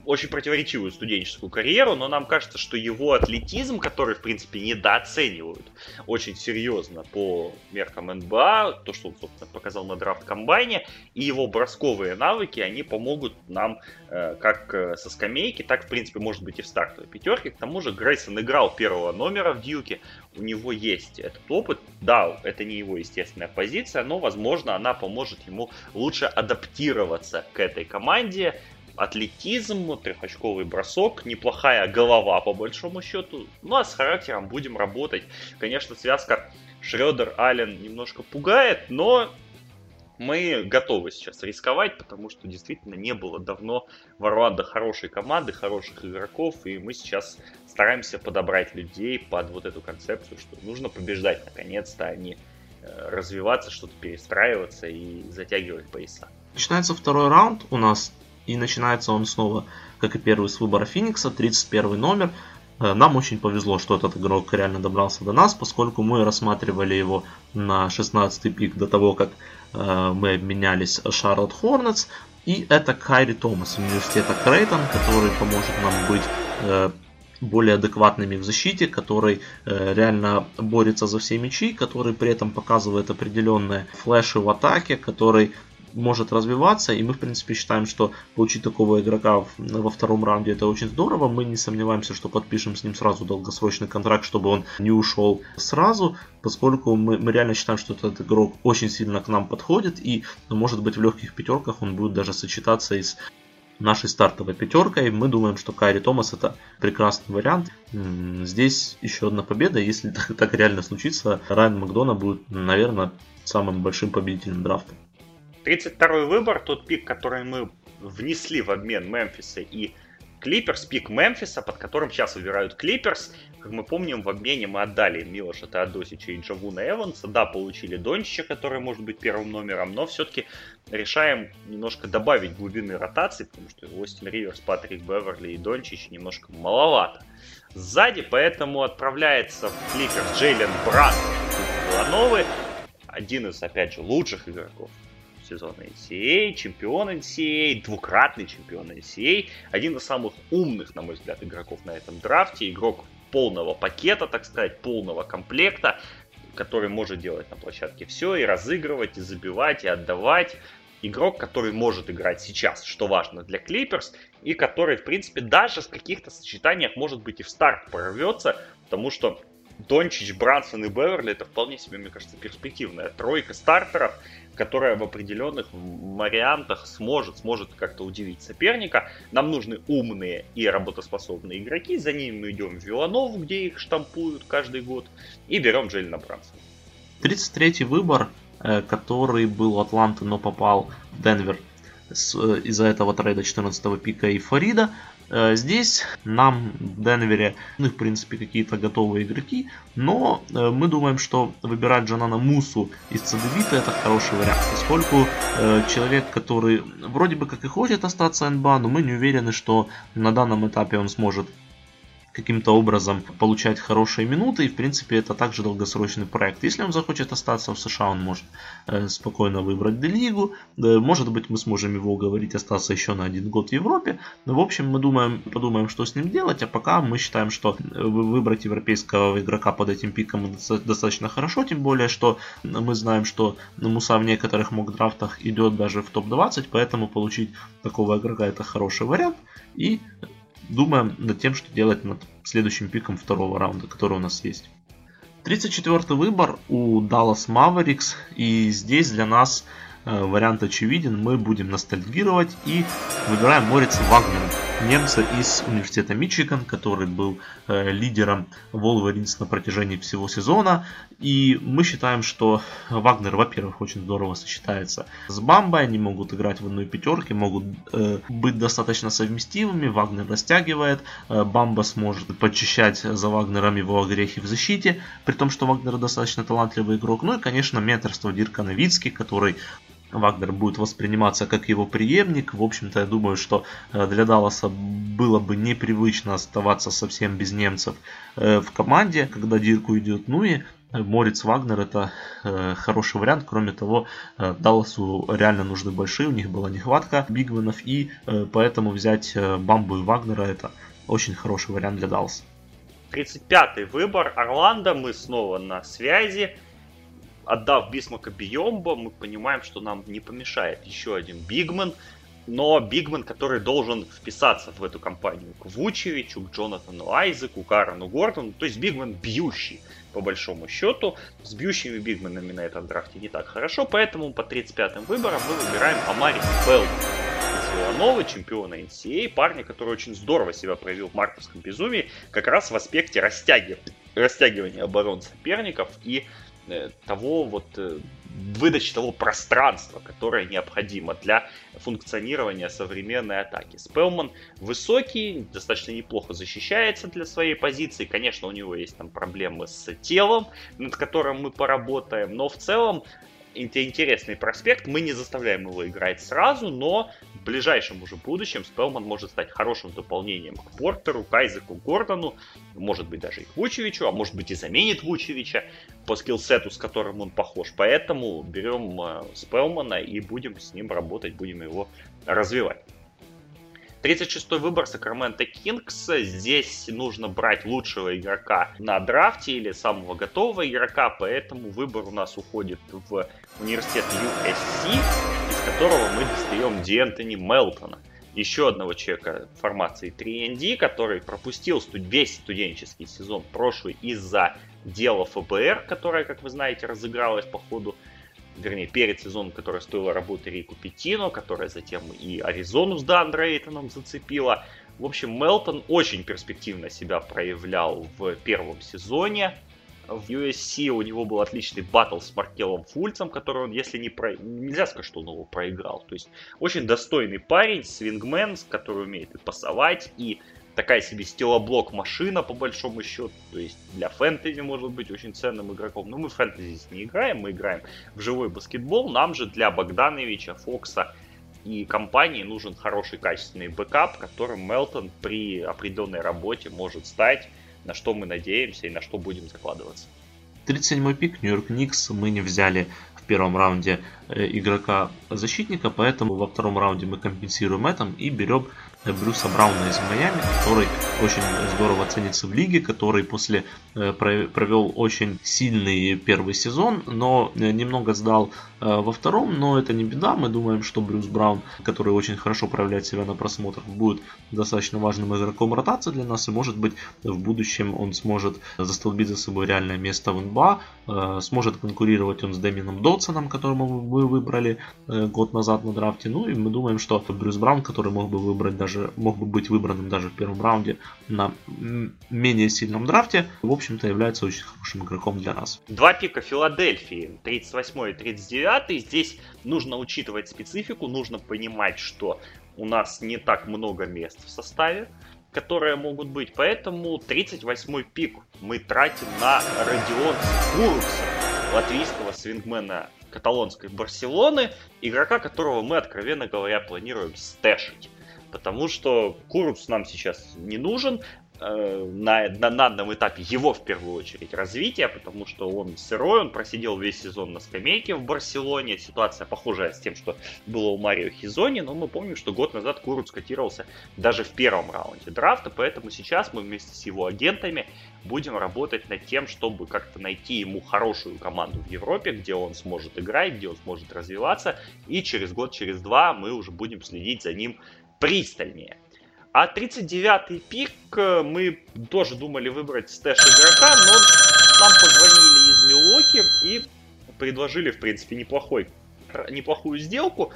очень противоречивую студенческую карьеру, но нам кажется, что его атлетизм, который, в принципе, недооценивают очень серьезно по меркам НБА, то, что он, собственно, показал на драфт-комбайне, и его бросковые навыки, они помогут нам э, как э, со скамейки, так, в принципе, может быть и в стартовой пятерке. К тому же Грейсон играл первого номера в Дьюке, у него есть этот опыт. Да, это не его естественная позиция, но, возможно, она поможет ему лучше адаптироваться к этой команде, атлетизм, трехочковый бросок, неплохая голова по большому счету. Ну а с характером будем работать. Конечно, связка Шредер Аллен немножко пугает, но мы готовы сейчас рисковать, потому что действительно не было давно в Орландо хорошей команды, хороших игроков, и мы сейчас стараемся подобрать людей под вот эту концепцию, что нужно побеждать наконец-то, а не э, развиваться, что-то перестраиваться и затягивать пояса. Начинается второй раунд у нас и начинается он снова, как и первый, с выбора Феникса, 31 номер. Э, нам очень повезло, что этот игрок реально добрался до нас, поскольку мы рассматривали его на 16 пик до того, как э, мы обменялись Шарлот Хорнетс. И это Кайри Томас университета Крейтон, который поможет нам быть э, более адекватными в защите, который э, реально борется за все мячи, который при этом показывает определенные флеши в атаке, который может развиваться, и мы, в принципе, считаем, что получить такого игрока во втором раунде это очень здорово. Мы не сомневаемся, что подпишем с ним сразу долгосрочный контракт, чтобы он не ушел сразу, поскольку мы, мы реально считаем, что этот игрок очень сильно к нам подходит, и, может быть, в легких пятерках он будет даже сочетаться из нашей стартовой пятеркой. Мы думаем, что Кайри Томас это прекрасный вариант. Здесь еще одна победа. Если так реально случится, Райан Макдона будет, наверное, самым большим победителем драфта. 32 выбор, тот пик, который мы внесли в обмен Мемфиса и Клиперс, пик Мемфиса, под которым сейчас выбирают Клиперс. Как мы помним, в обмене мы отдали Милоша Теодосича и Джавуна Эванса. Да, получили Дончича, который может быть первым номером, но все-таки решаем немножко добавить глубины ротации, потому что Остин Риверс, Патрик Беверли и Дончич немножко маловато. Сзади, поэтому отправляется в Клиперс Джейлен Бран Вилановы, один из, опять же, лучших игроков сезона NCAA, чемпион NCAA, двукратный чемпион NCAA, один из самых умных, на мой взгляд, игроков на этом драфте, игрок полного пакета, так сказать, полного комплекта, который может делать на площадке все, и разыгрывать, и забивать, и отдавать. Игрок, который может играть сейчас, что важно для Клиперс, и который, в принципе, даже в каких-то сочетаниях, может быть, и в старт прорвется, потому что Дончич, Брансон и Беверли это вполне себе, мне кажется, перспективная тройка стартеров, которая в определенных вариантах сможет, сможет как-то удивить соперника. Нам нужны умные и работоспособные игроки. За ними мы идем в Виланову, где их штампуют каждый год. И берем Джейлина Брансона. 33-й выбор, э, который был у Атланты, но попал в Денвер э, из-за этого трейда 14-го пика и Фарида. Э, здесь нам в Денвере, ну, в принципе, какие-то готовые игроки, но э, мы думаем, что выбирать Джанана Мусу из Цедевита это хороший вариант, поскольку э, человек, который вроде бы как и хочет остаться НБА, но мы не уверены, что на данном этапе он сможет каким-то образом получать хорошие минуты. И, в принципе, это также долгосрочный проект. Если он захочет остаться в США, он может э, спокойно выбрать D-лигу. Э, может быть, мы сможем его уговорить остаться еще на один год в Европе. Но, в общем, мы думаем, подумаем, что с ним делать. А пока мы считаем, что э, выбрать европейского игрока под этим пиком достаточно хорошо. Тем более, что мы знаем, что Муса в некоторых мок драфтах идет даже в топ-20. Поэтому получить такого игрока это хороший вариант. И думаем над тем, что делать над следующим пиком второго раунда, который у нас есть. 34 выбор у Dallas Mavericks, и здесь для нас Э, вариант очевиден, мы будем ностальгировать и выбираем Морица Вагнера, немца из университета Мичиган, который был э, лидером Wolverines на протяжении всего сезона. И мы считаем, что Вагнер, во-первых, очень здорово сочетается с Бамбой, они могут играть в одной пятерке, могут э, быть достаточно совместимыми, Вагнер растягивает, э, Бамба сможет подчищать за Вагнером его грехи в защите, при том, что Вагнер достаточно талантливый игрок. Ну и, конечно, менторство Дирка Новицкий, который Вагнер будет восприниматься как его преемник. В общем-то, я думаю, что э, для Далласа было бы непривычно оставаться совсем без немцев э, в команде, когда Дирк уйдет. Ну и Мориц Вагнер это э, хороший вариант. Кроме того, э, Далласу реально нужны большие, у них была нехватка бигменов, и поэтому взять Бамбу и Вагнера это очень хороший вариант для Далласа. 35-й выбор Орландо, мы снова на связи. Отдав Бисмака Биомба, мы понимаем, что нам не помешает еще один бигмен но Бигман, который должен вписаться в эту компанию к Вучевичу, к Джонатану Айзеку, к Аарону Гордону, то есть Бигман бьющий, по большому счету. С бьющими бигменами на этом драфте не так хорошо, поэтому по 35-м выборам мы выбираем Амари Белл из Виланова, чемпиона NCAA, а, парня, который очень здорово себя проявил в мартовском безумии, как раз в аспекте растягивания, растягивания оборон соперников и того вот э, выдачи того пространства, которое необходимо для функционирования современной атаки. Спелман высокий, достаточно неплохо защищается для своей позиции. Конечно, у него есть там проблемы с телом, над которым мы поработаем, но в целом интересный проспект. Мы не заставляем его играть сразу, но в ближайшем уже будущем Спелман может стать хорошим дополнением к Портеру, Кайзеку, Гордону, может быть даже и к Вучевичу, а может быть и заменит Вучевича по скиллсету, с которым он похож. Поэтому берем э, Спелмана и будем с ним работать, будем его развивать. 36-й выбор Сакраменто Кингс. Здесь нужно брать лучшего игрока на драфте или самого готового игрока, поэтому выбор у нас уходит в университет USC, из которого мы достаем Диэнтони Мелтона. Еще одного человека формации 3ND, который пропустил весь студенческий сезон прошлый из-за дела ФБР, которое, как вы знаете, разыгралось по ходу вернее, перед сезоном, которая стоила работы Рику Петино, которая затем и Аризону с Дан Рейтоном зацепила. В общем, Мелтон очень перспективно себя проявлял в первом сезоне. В USC у него был отличный батл с Маркелом Фульцем, который он, если не про... Нельзя сказать, что он его проиграл. То есть, очень достойный парень, свингмен, который умеет и пасовать, и такая себе стилоблок машина, по большому счету. То есть для фэнтези может быть очень ценным игроком. Но мы в фэнтези здесь не играем, мы играем в живой баскетбол. Нам же для Богдановича, Фокса и компании нужен хороший качественный бэкап, которым Мелтон при определенной работе может стать, на что мы надеемся и на что будем закладываться. 37-й пик Нью-Йорк Никс мы не взяли в первом раунде э, игрока защитника, поэтому во втором раунде мы компенсируем этом и берем Брюса Брауна из Майами, который очень здорово ценится в лиге, который после э, провел очень сильный первый сезон, но э, немного сдал э, во втором, но это не беда. Мы думаем, что Брюс Браун, который очень хорошо проявляет себя на просмотрах, будет достаточно важным игроком ротации для нас, и может быть в будущем он сможет застолбить за собой реальное место в НБА, сможет конкурировать он с Дэмином Дотсоном, которого мы выбрали год назад на драфте. Ну и мы думаем, что Брюс Браун, который мог бы выбрать даже даже мог бы быть выбранным даже в первом раунде на менее сильном драфте, в общем-то является очень хорошим игроком для нас. Два пика Филадельфии, 38 и 39. Здесь нужно учитывать специфику, нужно понимать, что у нас не так много мест в составе, которые могут быть. Поэтому 38 пик мы тратим на Родион Куркса, латвийского свингмена каталонской Барселоны, игрока которого мы, откровенно говоря, планируем стэшить потому что Курус нам сейчас не нужен э, на, на данном этапе его в первую очередь развития, потому что он сырой, он просидел весь сезон на скамейке в Барселоне. Ситуация похожая с тем, что было у Марио Хезоньи, но мы помним, что год назад Куруц котировался даже в первом раунде драфта, поэтому сейчас мы вместе с его агентами будем работать над тем, чтобы как-то найти ему хорошую команду в Европе, где он сможет играть, где он сможет развиваться, и через год, через два мы уже будем следить за ним пристальнее. А 39-й пик э, мы тоже думали выбрать stash игрока, но нам позвонили из Милуоки и предложили, в принципе, неплохой, неплохую сделку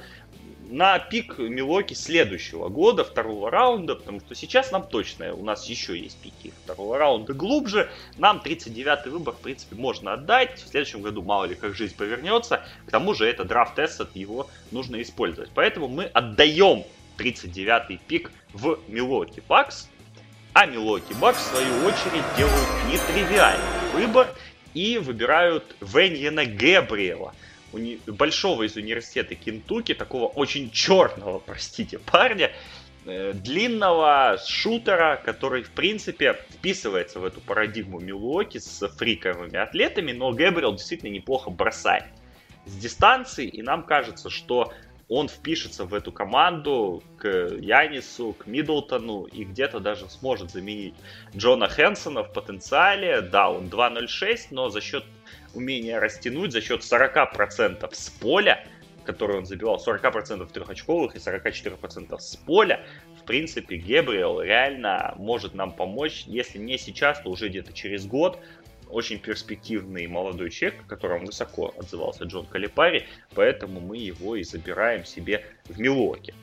на пик Милоки следующего года, второго раунда, потому что сейчас нам точно, у нас еще есть пики второго раунда глубже, нам 39-й выбор, в принципе, можно отдать, в следующем году мало ли как жизнь повернется, к тому же это драфт-тест, его нужно использовать, поэтому мы отдаем 39-й пик в Милоки Бакс. А Милоки Бакс, в свою очередь, делают нетривиальный выбор и выбирают Веньена Гэбриэла, уни... большого из университета Кентуки, такого очень черного, простите, парня, э, длинного шутера, который, в принципе, вписывается в эту парадигму Милуоки с фриковыми атлетами, но Гэбриэл действительно неплохо бросает с дистанции, и нам кажется, что он впишется в эту команду к Янису, к Миддлтону и где-то даже сможет заменить Джона Хэнсона в потенциале. Да, он 2.06, но за счет умения растянуть, за счет 40% с поля, который он забивал, 40% трехочковых и 44% с поля, в принципе, Гебриэл реально может нам помочь, если не сейчас, то уже где-то через год, очень перспективный молодой человек, о котором высоко отзывался Джон Калипари, поэтому мы его и забираем себе в Милуоке.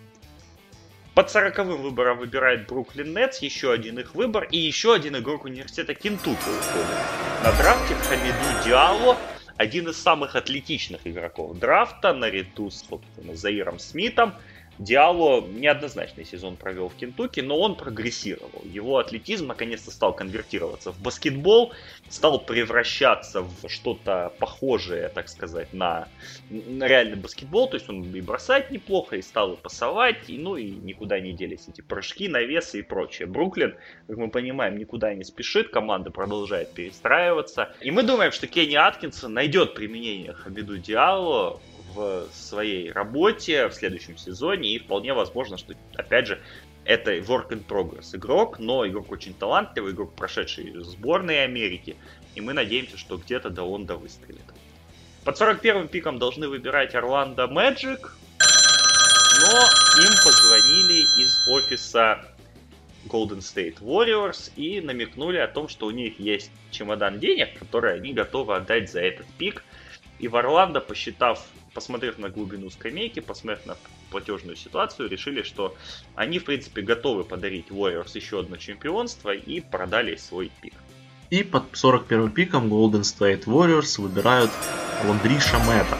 Под сороковым выбором выбирает Бруклин Нетс, еще один их выбор, и еще один игрок университета Кентукки уходит. На драфте Хамиду Диало, один из самых атлетичных игроков драфта, наряду с, собственно, Заиром Смитом – Диало неоднозначный сезон провел в Кентукки, но он прогрессировал. Его атлетизм наконец-то стал конвертироваться в баскетбол, стал превращаться в что-то похожее, так сказать, на, на реальный баскетбол. То есть он и бросать неплохо, и стал и пасовать, и, ну и никуда не делись эти прыжки, навесы и прочее. Бруклин, как мы понимаем, никуда не спешит, команда продолжает перестраиваться. И мы думаем, что Кенни Аткинсон найдет применение Хабиду Диало в своей работе в следующем сезоне, и вполне возможно, что, опять же, это work in progress игрок, но игрок очень талантливый, игрок, прошедший сборные Америки, и мы надеемся, что где-то да он да выстрелит. Под 41-м пиком должны выбирать Орландо Мэджик, но им позвонили из офиса Golden State Warriors и намекнули о том, что у них есть чемодан денег, который они готовы отдать за этот пик. И в Орландо, посчитав посмотрев на глубину скамейки, посмотрев на платежную ситуацию, решили, что они, в принципе, готовы подарить Warriors еще одно чемпионство и продали свой пик. И под 41 пиком Golden State Warriors выбирают Ландри Шамета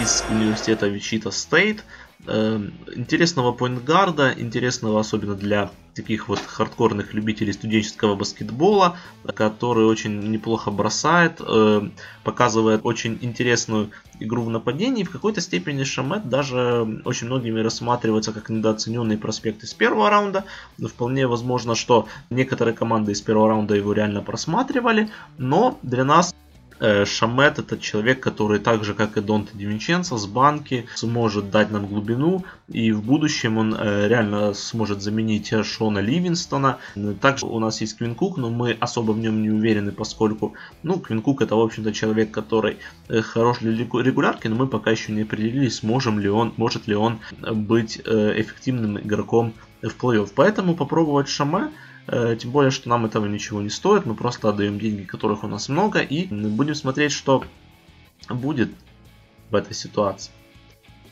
из университета Вичита Стейт. Эм, интересного поинтгарда, интересного особенно для таких вот хардкорных любителей студенческого баскетбола, который очень неплохо бросает, эм, показывает очень интересную игру в нападении. В какой-то степени Шамет даже очень многими рассматривается как недооцененный проспект из первого раунда. Но вполне возможно, что некоторые команды из первого раунда его реально просматривали. Но для нас Шамет это человек, который так же, как и Донте Дивинченцо, с банки сможет дать нам глубину, и в будущем он э, реально сможет заменить Шона Ливинстона. Также у нас есть Квин Кук, но мы особо в нем не уверены, поскольку, ну, Квин Кук это, в общем-то, человек, который э, хорош для регулярки, но мы пока еще не определились, сможем ли он, может ли он быть эффективным игроком в плей-офф. Поэтому попробовать Шаме Э, тем более, что нам этого ничего не стоит. Мы просто отдаем деньги, которых у нас много. И будем смотреть, что будет в этой ситуации.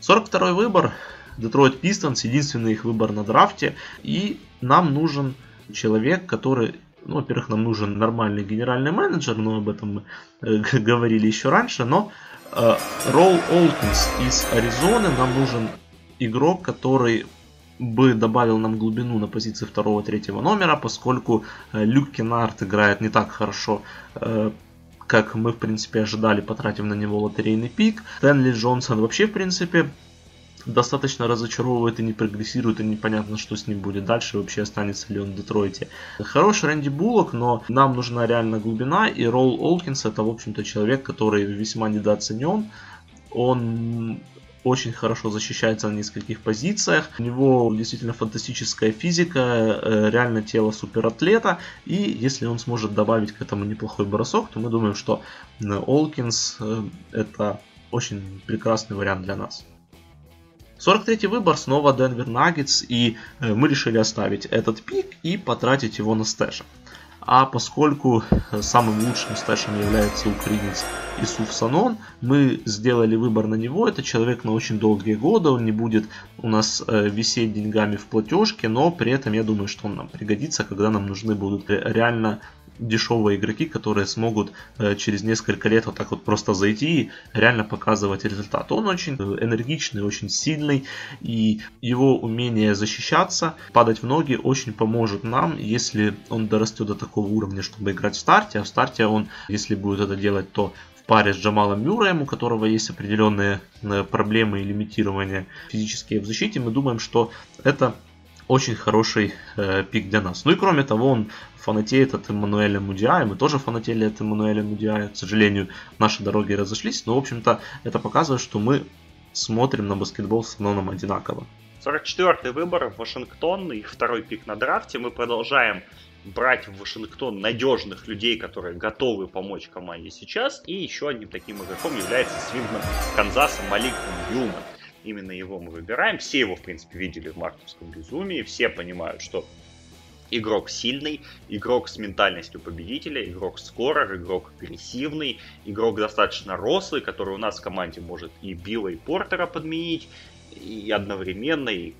42 выбор. Детройт Пистонс. Единственный их выбор на драфте. И нам нужен человек, который ну, во-первых, нам нужен нормальный генеральный менеджер, но об этом мы э, говорили еще раньше, но э, Ролл Олкинс из Аризоны нам нужен игрок, который бы добавил нам глубину на позиции второго-третьего номера, поскольку э, Люк Кеннард играет не так хорошо, э, как мы, в принципе, ожидали, потратив на него лотерейный пик. Стэнли Джонсон вообще, в принципе, достаточно разочаровывает и не прогрессирует, и непонятно, что с ним будет дальше, вообще останется ли он в Детройте. Хороший Рэнди Буллок, но нам нужна реально глубина, и Ролл Олкинс это, в общем-то, человек, который весьма недооценен. Он очень хорошо защищается на нескольких позициях. У него действительно фантастическая физика, э, реально тело суператлета. И если он сможет добавить к этому неплохой бросок, то мы думаем, что э, Олкинс э, это очень прекрасный вариант для нас. 43-й выбор снова Денвер Наггетс, и мы решили оставить этот пик и потратить его на стэша. А поскольку самым лучшим стэшем является украинец Исуф Санон, мы сделали выбор на него. Это человек на очень долгие годы, он не будет у нас э, висеть деньгами в платежке, но при этом я думаю, что он нам пригодится, когда нам нужны будут реально дешевые игроки, которые смогут э, через несколько лет вот так вот просто зайти и реально показывать результат. Он очень энергичный, очень сильный, и его умение защищаться, падать в ноги очень поможет нам, если он дорастет до такого уровня, чтобы играть в старте, а в старте он, если будет это делать, то паре с Джамалом Мюрреем, у которого есть определенные э, проблемы и лимитирования физические в защите, мы думаем, что это очень хороший э, пик для нас. Ну и кроме того, он фанатеет от Эммануэля Мудиая. Мы тоже фанатели от Эммануэля Мудиая. К сожалению, наши дороги разошлись. Но, в общем-то, это показывает, что мы смотрим на баскетбол в основном одинаково. 44-й выбор Вашингтон, их второй пик на драфте. Мы продолжаем брать в Вашингтон надежных людей, которые готовы помочь команде сейчас. И еще одним таким игроком является свингмен Канзаса Малик Ньюман. Именно его мы выбираем. Все его, в принципе, видели в мартовском безумии. Все понимают, что игрок сильный, игрок с ментальностью победителя, игрок скорер, игрок агрессивный, игрок достаточно рослый, который у нас в команде может и Билла, и Портера подменить, и одновременно, и,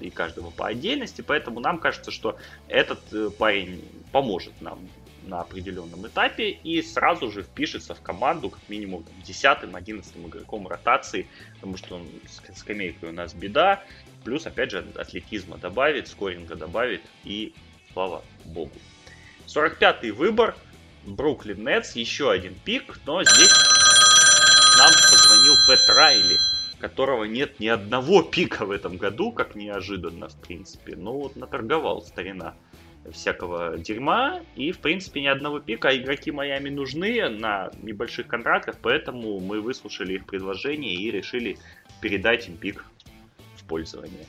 и каждого по отдельности. Поэтому нам кажется, что этот э, парень поможет нам на определенном этапе и сразу же впишется в команду как минимум 10-11 игроком ротации, потому что он с скамейкой у нас беда, плюс опять же атлетизма добавит, скоринга добавит и слава богу. 45-й выбор, Бруклин Нетс, еще один пик, но здесь нам позвонил Пэт Райли, которого нет ни одного пика в этом году, как неожиданно, в принципе. Но вот наторговал старина всякого дерьма. И, в принципе, ни одного пика. А игроки Майами нужны на небольших контрактах, поэтому мы выслушали их предложение и решили передать им пик в пользование.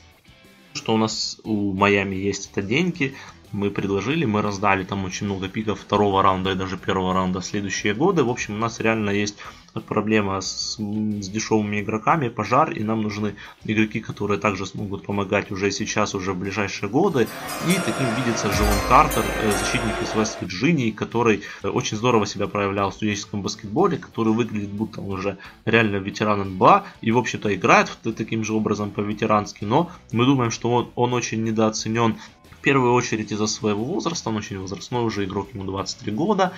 Что у нас у Майами есть это деньги, мы предложили, мы раздали там очень много пиков второго раунда и даже первого раунда следующие годы. В общем, у нас реально есть проблема с, с дешевыми игроками, пожар, и нам нужны игроки, которые также смогут помогать уже сейчас, уже в ближайшие годы. И таким видится Джон Картер, э, защитник из Вест Вирджинии, который э, очень здорово себя проявлял в студенческом баскетболе, который выглядит будто он уже реально ветеран НБА и, в общем-то, играет таким же образом по-ветерански, но мы думаем, что он, он очень недооценен в первую очередь из-за своего возраста, он очень возрастной уже игрок, ему 23 года.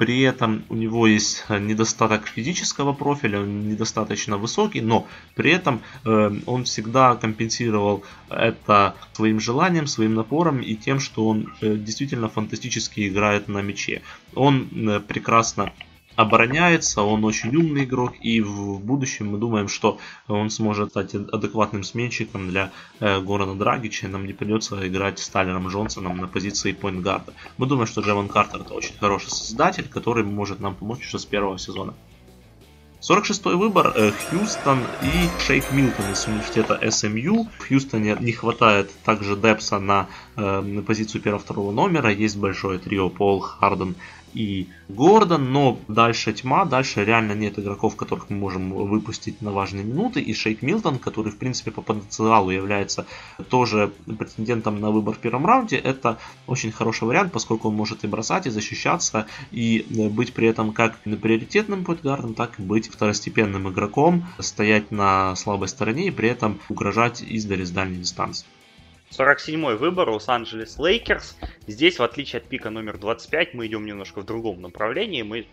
Э, при этом у него есть недостаток физического профиля, он недостаточно высокий, но при этом э, он всегда компенсировал это своим желанием, своим напором и тем, что он э, действительно фантастически играет на мяче. Он прекрасно обороняется, он очень умный игрок, и в будущем мы думаем, что он сможет стать адекватным сменщиком для э, Горана Драгича, нам не придется играть с Тайлером Джонсоном на позиции поинтгарда. Мы думаем, что Джеван Картер это очень хороший создатель, который может нам помочь уже с первого сезона. 46-й выбор э, Хьюстон и Шейк Милтон из университета SMU. В Хьюстоне не хватает также Депса на, э, на позицию первого-второго номера. Есть большое трио Пол, Харден и Гордон, но дальше тьма, дальше реально нет игроков, которых мы можем выпустить на важные минуты. И Шейк Милтон, который в принципе по потенциалу является тоже претендентом на выбор в первом раунде, это очень хороший вариант, поскольку он может и бросать, и защищаться, и э, быть при этом как приоритетным поинтгардом, так и быть второстепенным игроком, стоять на слабой стороне и при этом угрожать издали с дальней дистанции. 47-й выбор Лос-Анджелес Лейкерс. Здесь, в отличие от пика номер 25, мы идем немножко в другом направлении. Мы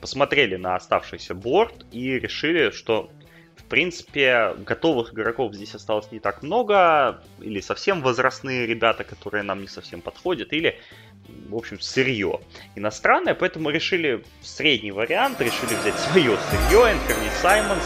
посмотрели на оставшийся board и решили, что в принципе, готовых игроков здесь осталось не так много, или совсем возрастные ребята, которые нам не совсем подходят, или, в общем, сырье иностранное, поэтому решили средний вариант, решили взять свое сырье, Энферни Саймонс,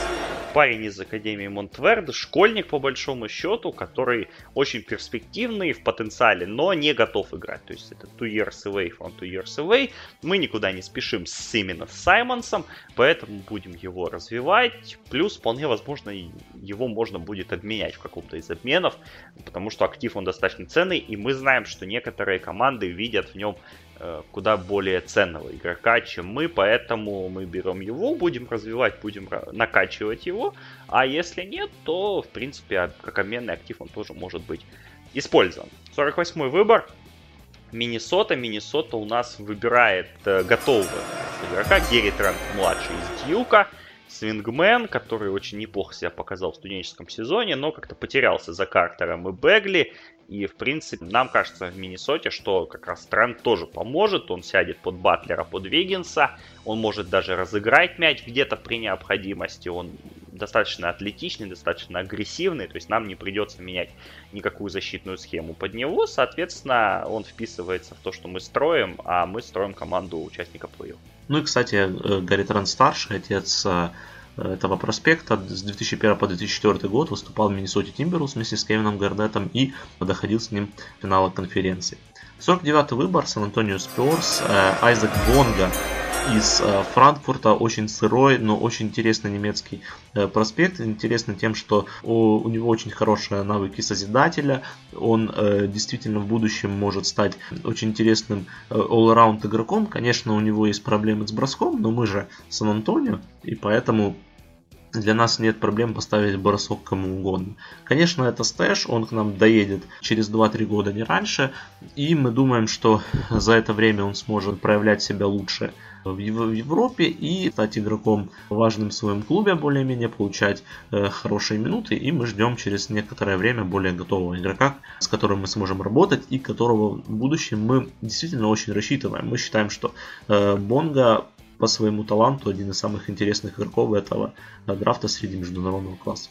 парень из Академии Монтверд, школьник по большому счету, который очень перспективный в потенциале, но не готов играть. То есть это two years away from two years away. Мы никуда не спешим с именно с Саймонсом, поэтому будем его развивать. Плюс вполне возможно его можно будет обменять в каком-то из обменов, потому что актив он достаточно ценный, и мы знаем, что некоторые команды видят в нем куда более ценного игрока, чем мы, поэтому мы берем его, будем развивать, будем накачивать его, а если нет, то, в принципе, как обменный актив он тоже может быть использован. 48 выбор. Миннесота. Миннесота у нас выбирает э, готового игрока Герри Трент младший из Дьюка. Свингмен, который очень неплохо себя показал в студенческом сезоне, но как-то потерялся за Картером и Бегли. И, в принципе, нам кажется в Миннесоте, что как раз Трент тоже поможет. Он сядет под Батлера, под Виггинса. Он может даже разыграть мяч где-то при необходимости. Он достаточно атлетичный, достаточно агрессивный. То есть нам не придется менять никакую защитную схему под него. Соответственно, он вписывается в то, что мы строим, а мы строим команду участников плей Ну и, кстати, э, Гарри Трент старший, отец э, этого проспекта. С 2001 по 2004 год выступал в Миннесоте Тимберус вместе с Кевином Гарнеттом и доходил с ним финала конференции. 49 выбор Сан-Антонио Спёрс, Айзек Бонга из э, Франкфурта, очень сырой, но очень интересный немецкий э, проспект. Интересно тем, что у, него очень хорошие навыки созидателя, он э, действительно в будущем может стать очень интересным all-around игроком. Конечно, у него есть проблемы с броском, но мы же Сан-Антонио, и поэтому для нас нет проблем поставить бросок кому угодно. Конечно, это стэш, он к нам доедет через 2-3 года, не раньше, и мы думаем, что за это время он сможет проявлять себя лучше в Европе и стать игроком важным в своем клубе, более-менее получать э, хорошие минуты, и мы ждем через некоторое время более готового игрока, с которым мы сможем работать и которого в будущем мы действительно очень рассчитываем. Мы считаем, что э, Бонга по своему таланту один из самых интересных игроков этого драфта среди международного класса.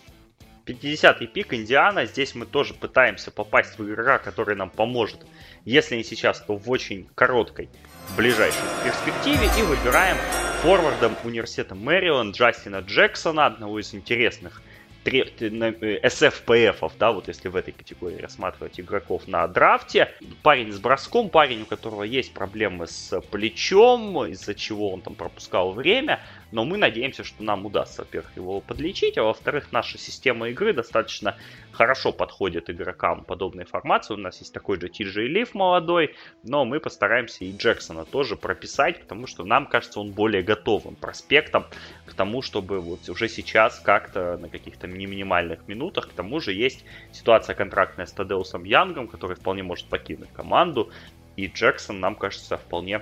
50-й пик Индиана. Здесь мы тоже пытаемся попасть в игрока, который нам поможет. Если не сейчас, то в очень короткой, ближайшей перспективе. И выбираем форвардом университета Мэриленд Джастина Джексона, одного из интересных SFPF, э, да, вот если в этой категории рассматривать игроков на драфте. Парень с броском, парень, у которого есть проблемы с плечом, из-за чего он там пропускал время, но мы надеемся, что нам удастся, во-первых, его подлечить, а во-вторых, наша система игры достаточно хорошо подходит игрокам подобной формации. У нас есть такой же TJ Лив молодой, но мы постараемся и Джексона тоже прописать, потому что нам кажется он более готовым проспектом к тому, чтобы вот уже сейчас как-то на каких-то минимальных минутах, к тому же есть ситуация контрактная с Тадеусом Янгом, который вполне может покинуть команду, и Джексон нам кажется вполне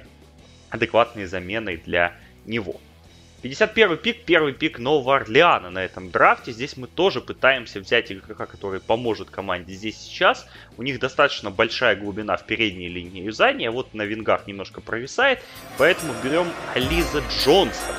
адекватной заменой для него. 51 пик, первый пик Нового Орлеана на этом драфте. Здесь мы тоже пытаемся взять игрока, который поможет команде здесь сейчас. У них достаточно большая глубина в передней линии юзания. Вот на вингах немножко провисает. Поэтому берем Ализа Джонса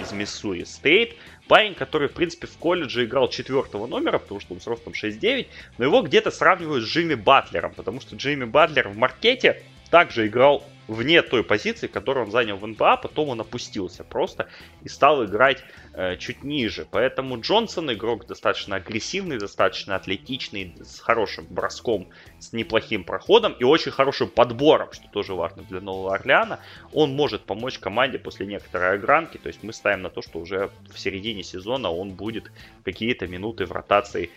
из Миссури Стейт. Парень, который, в принципе, в колледже играл четвертого номера, потому что он с ростом 6'9, но его где-то сравнивают с Джимми Батлером, потому что Джимми Батлер в маркете также играл вне той позиции, которую он занял в НБА, потом он опустился просто и стал играть э, чуть ниже. Поэтому Джонсон игрок достаточно агрессивный, достаточно атлетичный, с хорошим броском, с неплохим проходом и очень хорошим подбором, что тоже важно для Нового Орлеана. Он может помочь команде после некоторой огранки, то есть мы ставим на то, что уже в середине сезона он будет какие-то минуты в ротации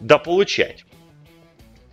дополучать.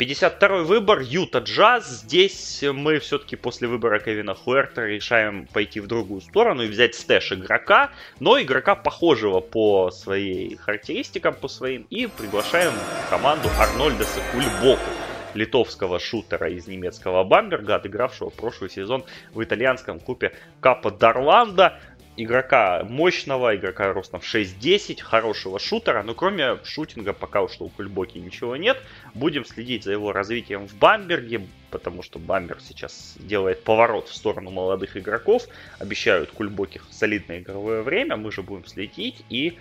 52 выбор, Юта Джаз. Здесь мы все-таки после выбора Кевина Хуэрта решаем пойти в другую сторону и взять стэш игрока, но игрока похожего по своей характеристикам, по своим, и приглашаем в команду Арнольда Сакульбоку литовского шутера из немецкого Бамберга, отыгравшего прошлый сезон в итальянском клубе Капа Дарланда игрока мощного, игрока ростом 6-10, хорошего шутера, но кроме шутинга пока что у Кульбоки ничего нет. Будем следить за его развитием в Бамберге, потому что Бамберг сейчас делает поворот в сторону молодых игроков, обещают Кульбоки солидное игровое время, мы же будем следить и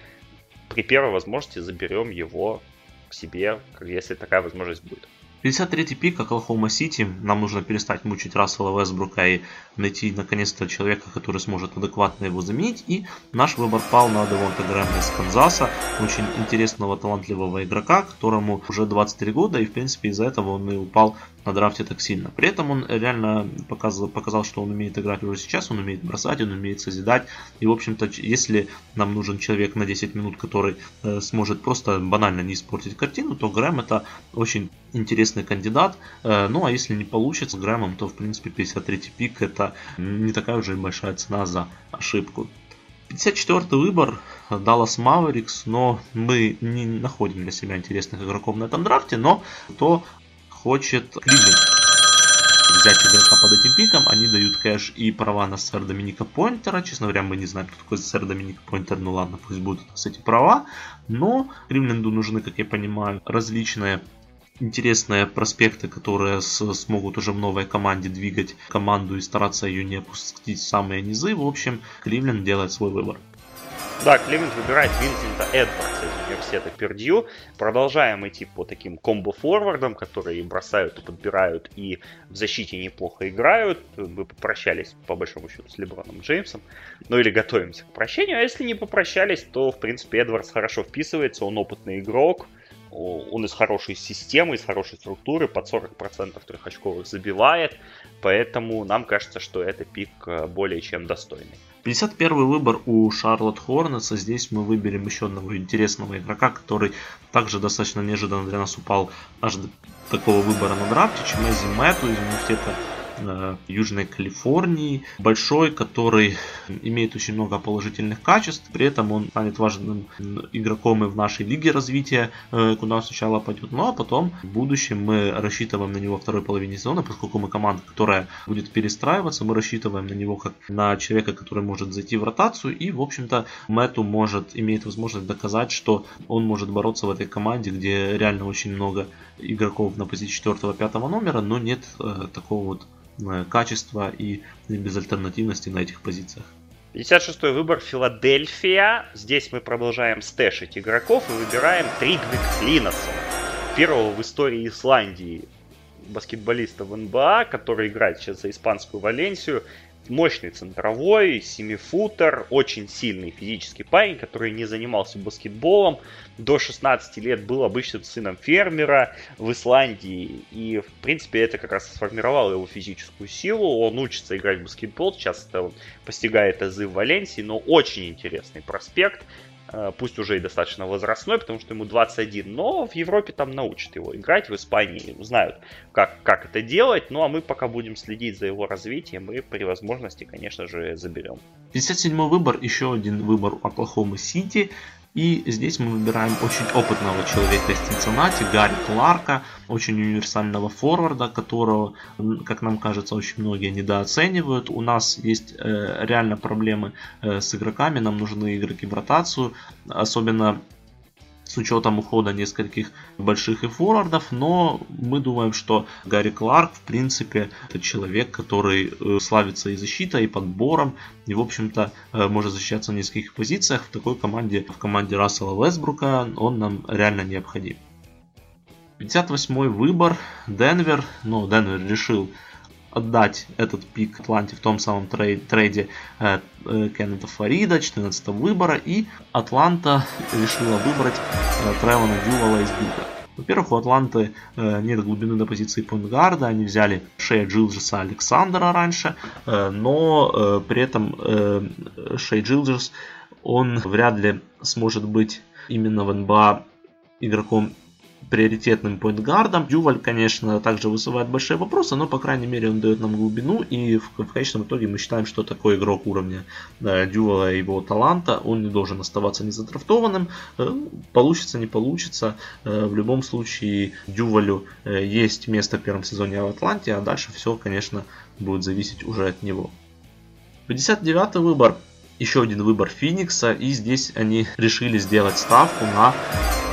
при первой возможности заберем его к себе, если такая возможность будет. 53-й пик Оклахома Сити. Нам нужно перестать мучить Рассела Вестбрука и найти наконец-то человека, который сможет адекватно его заменить. И наш выбор пал на Девонта Грэма из Канзаса. Очень интересного, талантливого игрока, которому уже 23 года. И в принципе из-за этого он и упал на драфте так сильно. При этом он реально показал, показал, что он умеет играть уже сейчас, он умеет бросать, он умеет созидать. И, в общем-то, если нам нужен человек на 10 минут, который э, сможет просто банально не испортить картину, то Грэм это очень интересный кандидат. Э, ну, а если не получится с Грэмом, то, в принципе, 53 пик это не такая уже большая цена за ошибку. 54 выбор Dallas Mavericks, но мы не находим для себя интересных игроков на этом драфте, но то хочет Кливленд взять игрока под этим пиком, они дают кэш и права на сэр Доминика Пойнтера. Честно говоря, мы не знаем, кто такой сэр Доминик Пойнтер, ну ладно, пусть будут у нас эти права. Но Кливленду нужны, как я понимаю, различные интересные проспекты, которые с, смогут уже в новой команде двигать команду и стараться ее не опустить в самые низы. В общем, Кливленд делает свой выбор. Да, Климент выбирает Винсента Эдвардса из университета Пердью. Продолжаем идти по таким комбо-форвардам, которые бросают и подбирают, и в защите неплохо играют. Мы попрощались, по большому счету, с Леброном Джеймсом. Ну или готовимся к прощению. А если не попрощались, то, в принципе, Эдвардс хорошо вписывается. Он опытный игрок. Он из хорошей системы, из хорошей структуры, под 40% трехочковых забивает. Поэтому нам кажется, что это пик э, более чем достойный. 51 выбор у Шарлотт Хорнетса. Здесь мы выберем еще одного интересного игрока, который также достаточно неожиданно для нас упал аж до такого выбора на драфте. Чемези Мэтту из университета Южной Калифорнии, большой, который имеет очень много положительных качеств, при этом он станет важным игроком и в нашей лиге развития, э, куда он сначала пойдет, ну а потом в будущем мы рассчитываем на него второй половине сезона, поскольку мы команда, которая будет перестраиваться, мы рассчитываем на него как на человека, который может зайти в ротацию. И, в общем-то, Мэту может, имеет возможность доказать, что он может бороться в этой команде, где реально очень много игроков на позиции 4-5 номера, но нет э, такого вот Э, качества и безальтернативности на этих позициях. 56 выбор Филадельфия. Здесь мы продолжаем стэшить игроков и выбираем Тригвик Линоса. Первого в истории Исландии баскетболиста в НБА, который играет сейчас за испанскую Валенсию мощный центровой, семифутер, очень сильный физический парень, который не занимался баскетболом. До 16 лет был обычным сыном фермера в Исландии. И, в принципе, это как раз сформировало его физическую силу. Он учится играть в баскетбол. Сейчас это он постигает азы в Валенсии, но очень интересный проспект. Э, пусть уже и достаточно возрастной, потому что ему 21, но в Европе там научат его играть, в Испании знают, как, как это делать, ну а мы пока будем следить за его развитием и при возможности, конечно же, заберем. 57 выбор, еще один выбор Оклахомы Сити, и здесь мы выбираем очень опытного человека из Цинциннати, Гарри Кларка, очень универсального форварда, которого, как нам кажется, очень многие недооценивают. У нас есть э, реально проблемы э, с игроками, нам нужны игроки в ротацию, особенно с учетом ухода нескольких больших и форвардов, но мы думаем, что Гарри Кларк, в принципе, это человек, который э, славится и защитой, и подбором, и, в общем-то, э, может защищаться в нескольких позициях. В такой команде, в команде Рассела Вестбрука, он нам реально необходим. 58 выбор, Денвер, ну, Денвер решил отдать этот пик Атланте в том самом трейд, трейде э, э, Кеннета Фарида, 14 выбора, и Атланта решила выбрать э, Тревона Дювала из Дьюка. Во-первых, у Атланты э, нет глубины до позиции поинтгарда, они взяли Шея Джилджеса Александра раньше, э, но э, при этом э, Шей Джилджес, он вряд ли сможет быть именно в НБА игроком приоритетным поинтгардом. Дюваль, конечно, также вызывает большие вопросы, но, по крайней мере, он дает нам глубину, и в, в конечном итоге мы считаем, что такой игрок уровня да, Дювала и его таланта, он не должен оставаться незадрафтованным. Э, получится, не получится. Э, в любом случае, Дювалю э, есть место в первом сезоне в Атланте, а дальше все, конечно, будет зависеть уже от него. 59 выбор еще один выбор Феникса, и здесь они решили сделать ставку на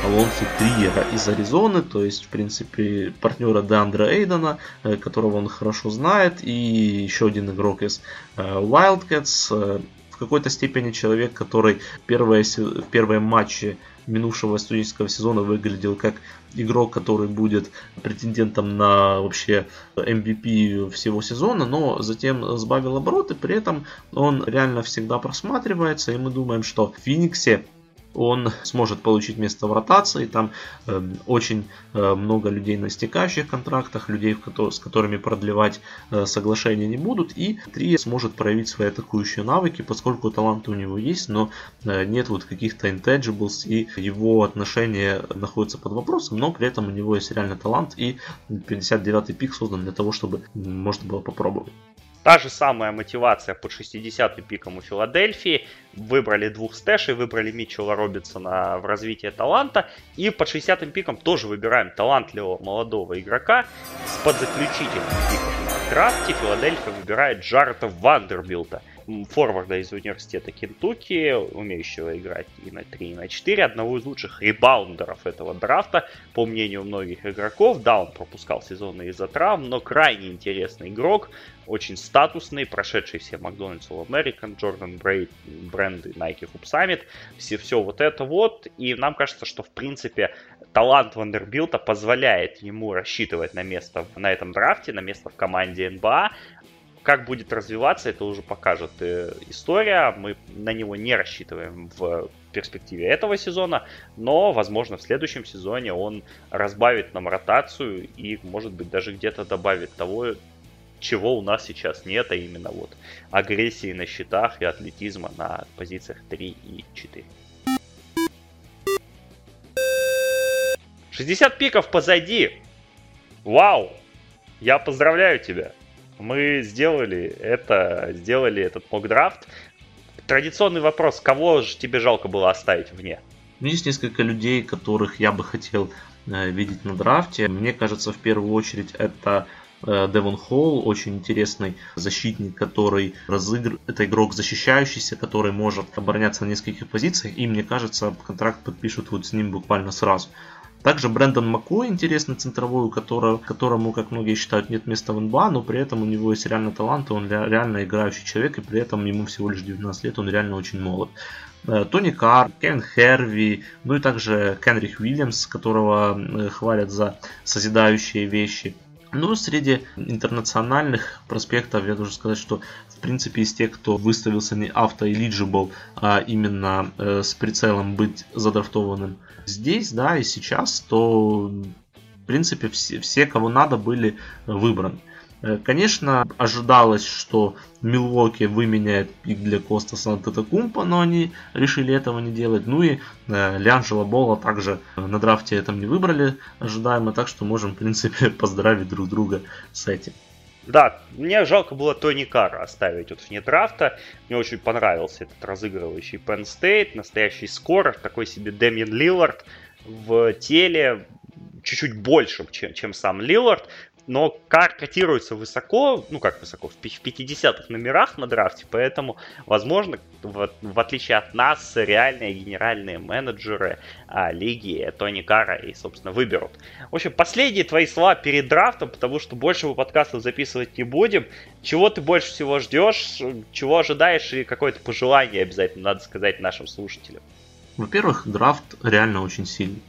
Алонсо Триера из Аризоны, то есть, в принципе, партнера Деандра Эйдена, э, которого он хорошо знает, и еще один игрок из э, Wildcats, э, в какой-то степени человек, который первые, в первые матчи минувшего студенческого сезона выглядел как игрок, который будет претендентом на вообще MVP всего сезона, но затем сбавил обороты, при этом он реально всегда просматривается, и мы думаем, что в Фениксе он сможет получить место в ротации. Там э, очень э, много людей на стекающих контрактах, людей, с которыми продлевать э, соглашения не будут. И Три сможет проявить свои атакующие навыки, поскольку таланты у него есть, но э, нет вот каких-то intangibles, и его отношения находятся под вопросом, но при этом у него есть реально талант, и 59-й пик создан для того, чтобы можно было попробовать. Та же самая мотивация под 60 пиком у Филадельфии. Выбрали двух стэшей, выбрали Митчелла Робинсона в развитие таланта. И под 60 пиком тоже выбираем талантливого молодого игрока с подзаключительным пиком на драфте. Филадельфия выбирает Джарета Вандербилта форварда из университета Кентукки, умеющего играть и на 3, и на 4, одного из лучших ребаундеров этого драфта, по мнению многих игроков. Да, он пропускал сезоны из-за травм, но крайне интересный игрок, очень статусный, прошедший все Макдональдс All American, Джордан Брейд, бренды Nike Hoop Summit, все, все вот это вот. И нам кажется, что в принципе талант Вандербилта позволяет ему рассчитывать на место на этом драфте, на место в команде НБА. Как будет развиваться, это уже покажет э, история. Мы на него не рассчитываем в перспективе этого сезона, но, возможно, в следующем сезоне он разбавит нам ротацию и, может быть, даже где-то добавит того, чего у нас сейчас нет, а именно вот агрессии на счетах и атлетизма на позициях 3 и 4. 60 пиков позади. Вау! Я поздравляю тебя. Мы сделали это, сделали этот мок-драфт. Традиционный вопрос, кого же тебе жалко было оставить вне? Есть несколько людей, которых я бы хотел э, видеть на драфте. Мне кажется, в первую очередь это Девон Холл, очень интересный защитник, который разыгр... Это игрок защищающийся, который может обороняться на нескольких позициях. И мне кажется, контракт подпишут вот с ним буквально сразу. Также Брэндон Маккой, интересный центровой, у которого, которому, как многие считают, нет места в НБА, но при этом у него есть реально талант, он реально играющий человек, и при этом ему всего лишь 19 лет, он реально очень молод. Э, Тони Карр, Кевин Херви, ну и также Кенрих Уильямс, которого э, хвалят за созидающие вещи – ну, среди интернациональных проспектов я должен сказать, что в принципе из тех, кто выставился не auto-eligible, а именно э, с прицелом быть задрафтованным здесь, да, и сейчас, то в принципе все, все кого надо, были выбраны. Э, конечно, ожидалось, что Милуоки выменяет пик для Костаса Антетокумпа, но они решили этого не делать. Ну и э, Лянжела Бола также на драфте этом не выбрали ожидаемо, так что можем, в принципе, поздравить друг друга с этим. Да, мне жалко было Тони Карра оставить вот вне драфта. Мне очень понравился этот разыгрывающий Penn State, настоящий скорер, такой себе Дэмиен Лиллард в теле, чуть-чуть большим, чем, чем сам Лиллард но котируется высоко, ну как высоко, в 50-х номерах на драфте, поэтому, возможно, в, в отличие от нас, реальные генеральные менеджеры а, лиги Тони Кара и, собственно, выберут. В общем, последние твои слова перед драфтом, потому что больше мы подкастов записывать не будем. Чего ты больше всего ждешь, чего ожидаешь и какое-то пожелание обязательно надо сказать нашим слушателям? Во-первых, драфт реально очень сильный.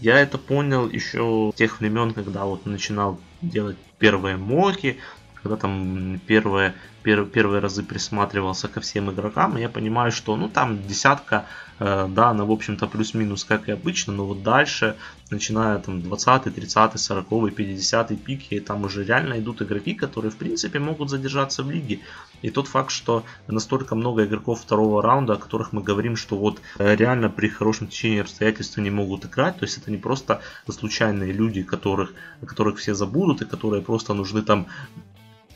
Я это понял еще тех времен, когда вот начинал делать первые моки, когда там первые, пер, первые разы присматривался ко всем игрокам, я понимаю, что ну там десятка, да, она в общем-то плюс-минус как и обычно, но вот дальше, начиная там 20, 30, 40, 50 пики, там уже реально идут игроки, которые в принципе могут задержаться в лиге. И тот факт, что настолько много игроков второго раунда, о которых мы говорим, что вот э, реально при хорошем течении обстоятельств не могут играть, то есть это не просто случайные люди, которых, которых все забудут и которые просто нужны там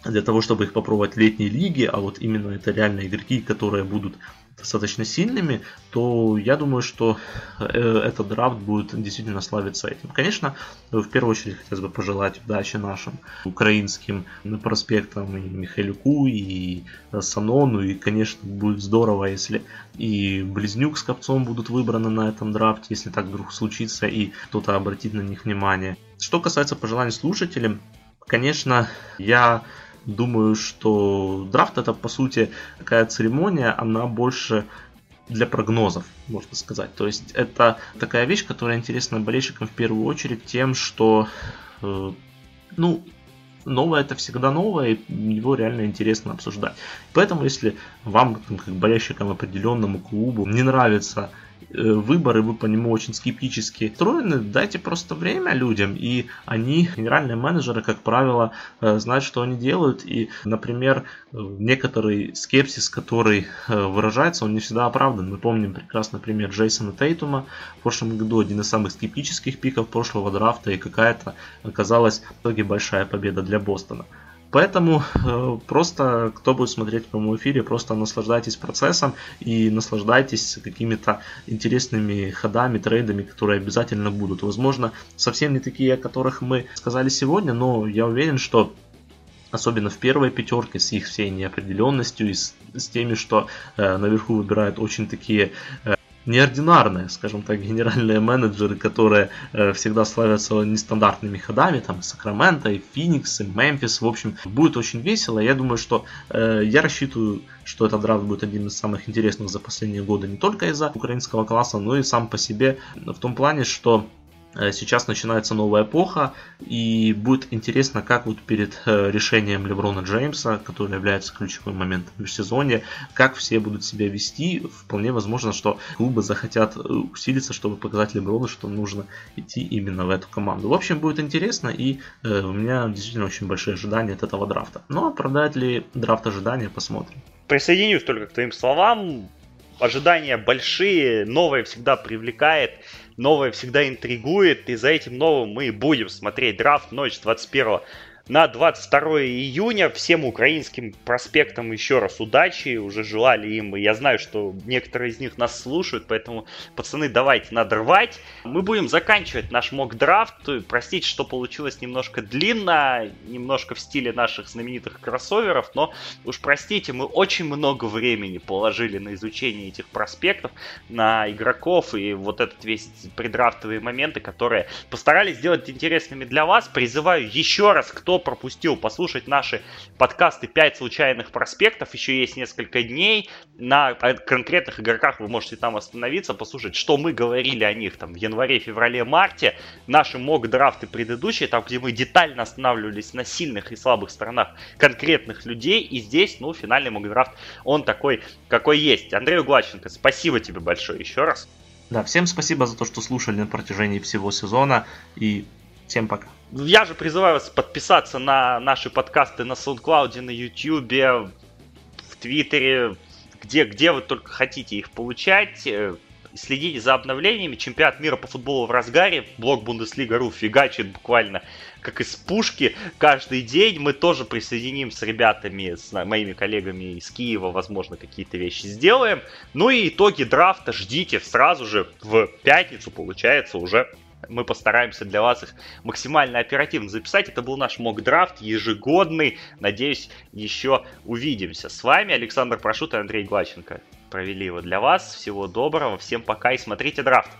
для того, чтобы их попробовать в летней лиге, а вот именно это реальные игроки, которые будут достаточно сильными, то я думаю, что э, этот драфт будет действительно славиться этим. Конечно, в первую очередь хотелось бы пожелать удачи нашим украинским проспектам и Михайлюку, и Санону, и, конечно, будет здорово, если и Близнюк с Копцом будут выбраны на этом драфте, если так вдруг случится, и кто-то обратит на них внимание. Что касается пожеланий слушателям, конечно, я думаю, что драфт это по сути такая церемония, она больше для прогнозов, можно сказать. То есть это такая вещь, которая интересна болельщикам в первую очередь тем, что э, ну, новое это всегда новое, и его реально интересно обсуждать. Поэтому, если вам, как болельщикам определенному клубу, не нравится выборы, вы по нему очень скептически строены, дайте просто время людям, и они, генеральные менеджеры, как правило, э, знают, что они делают, и, например, э, некоторый скепсис, который выражается, он не всегда оправдан. Мы помним прекрасный пример Джейсона Тейтума в прошлом году, один из самых скептических пиков прошлого драфта, и какая-то оказалась в итоге большая победа для Бостона. Поэтому э, просто, кто будет смотреть в прямом эфире, просто наслаждайтесь процессом и наслаждайтесь какими-то интересными ходами, трейдами, которые обязательно будут. Возможно, совсем не такие, о которых мы сказали сегодня, но я уверен, что особенно в первой пятерке, с их всей неопределенностью и с, с теми, что э, наверху выбирают очень такие э, неординарные, скажем так, генеральные менеджеры, которые э, всегда славятся нестандартными ходами, там Сакраменто, и Феникс, и Мемфис, в общем, будет очень весело. Я думаю, что э, я рассчитываю, что этот драфт будет один из самых интересных за последние годы не только из-за украинского класса, но и сам по себе в том плане, что сейчас начинается новая эпоха, и будет интересно, как вот перед э, решением Леброна Джеймса, который является ключевым моментом в сезоне, как все будут себя вести. Вполне возможно, что клубы захотят э, усилиться, чтобы показать Леброну, что нужно идти именно в эту команду. В общем, будет интересно, и у меня действительно очень большие ожидания от этого драфта. Но ну, оправдает ли драфт ожидания, посмотрим. Присоединюсь только к твоим словам. Ожидания большие, новое всегда привлекает новое всегда интригует, и за этим новым мы будем смотреть. Драфт ночь 21 на 22 июня. Всем украинским проспектам еще раз удачи. Уже желали им. Я знаю, что некоторые из них нас слушают. Поэтому, пацаны, давайте, надо. Мы будем заканчивать наш мок-драфт. Простите, что получилось немножко длинно. Немножко в стиле наших знаменитых кроссоверов. Но уж простите, мы очень много времени положили на изучение этих проспектов, на игроков и вот этот весь предрафтовые моменты, которые постарались сделать интересными для вас. Призываю еще раз, кто пропустил послушать наши подкасты 5 случайных проспектов, еще есть несколько дней. На конкретных игроках вы можете там остановиться, послушать, что мы говорили о них там в январе, феврале, марте. Наши мок-драфты предыдущие, там, где мы детально останавливались на сильных и слабых сторонах конкретных людей. И здесь, ну, финальный мок-драфт, он такой, какой есть. Андрей Углаченко, спасибо тебе большое еще раз. Да, всем спасибо за то, что слушали на протяжении всего сезона. И всем пока. Я же призываю вас подписаться на наши подкасты на SoundCloud, на YouTube, в Твиттере, где, где вы только хотите их получать. Э, следите за обновлениями. Чемпионат мира по футболу в разгаре. Блог Бундеслига.ру фигачит буквально как из пушки каждый день. Мы тоже присоединимся с ребятами, с моими коллегами из Киева, возможно, какие-то вещи сделаем. Ну и итоги драфта ждите сразу же в пятницу, получается, уже мы постараемся для вас их максимально оперативно записать. Это был наш мок-драфт ежегодный. Надеюсь, еще увидимся. С вами Александр Прошут и Андрей Глаченко. Провели его для вас. Всего доброго, всем пока и смотрите драфт.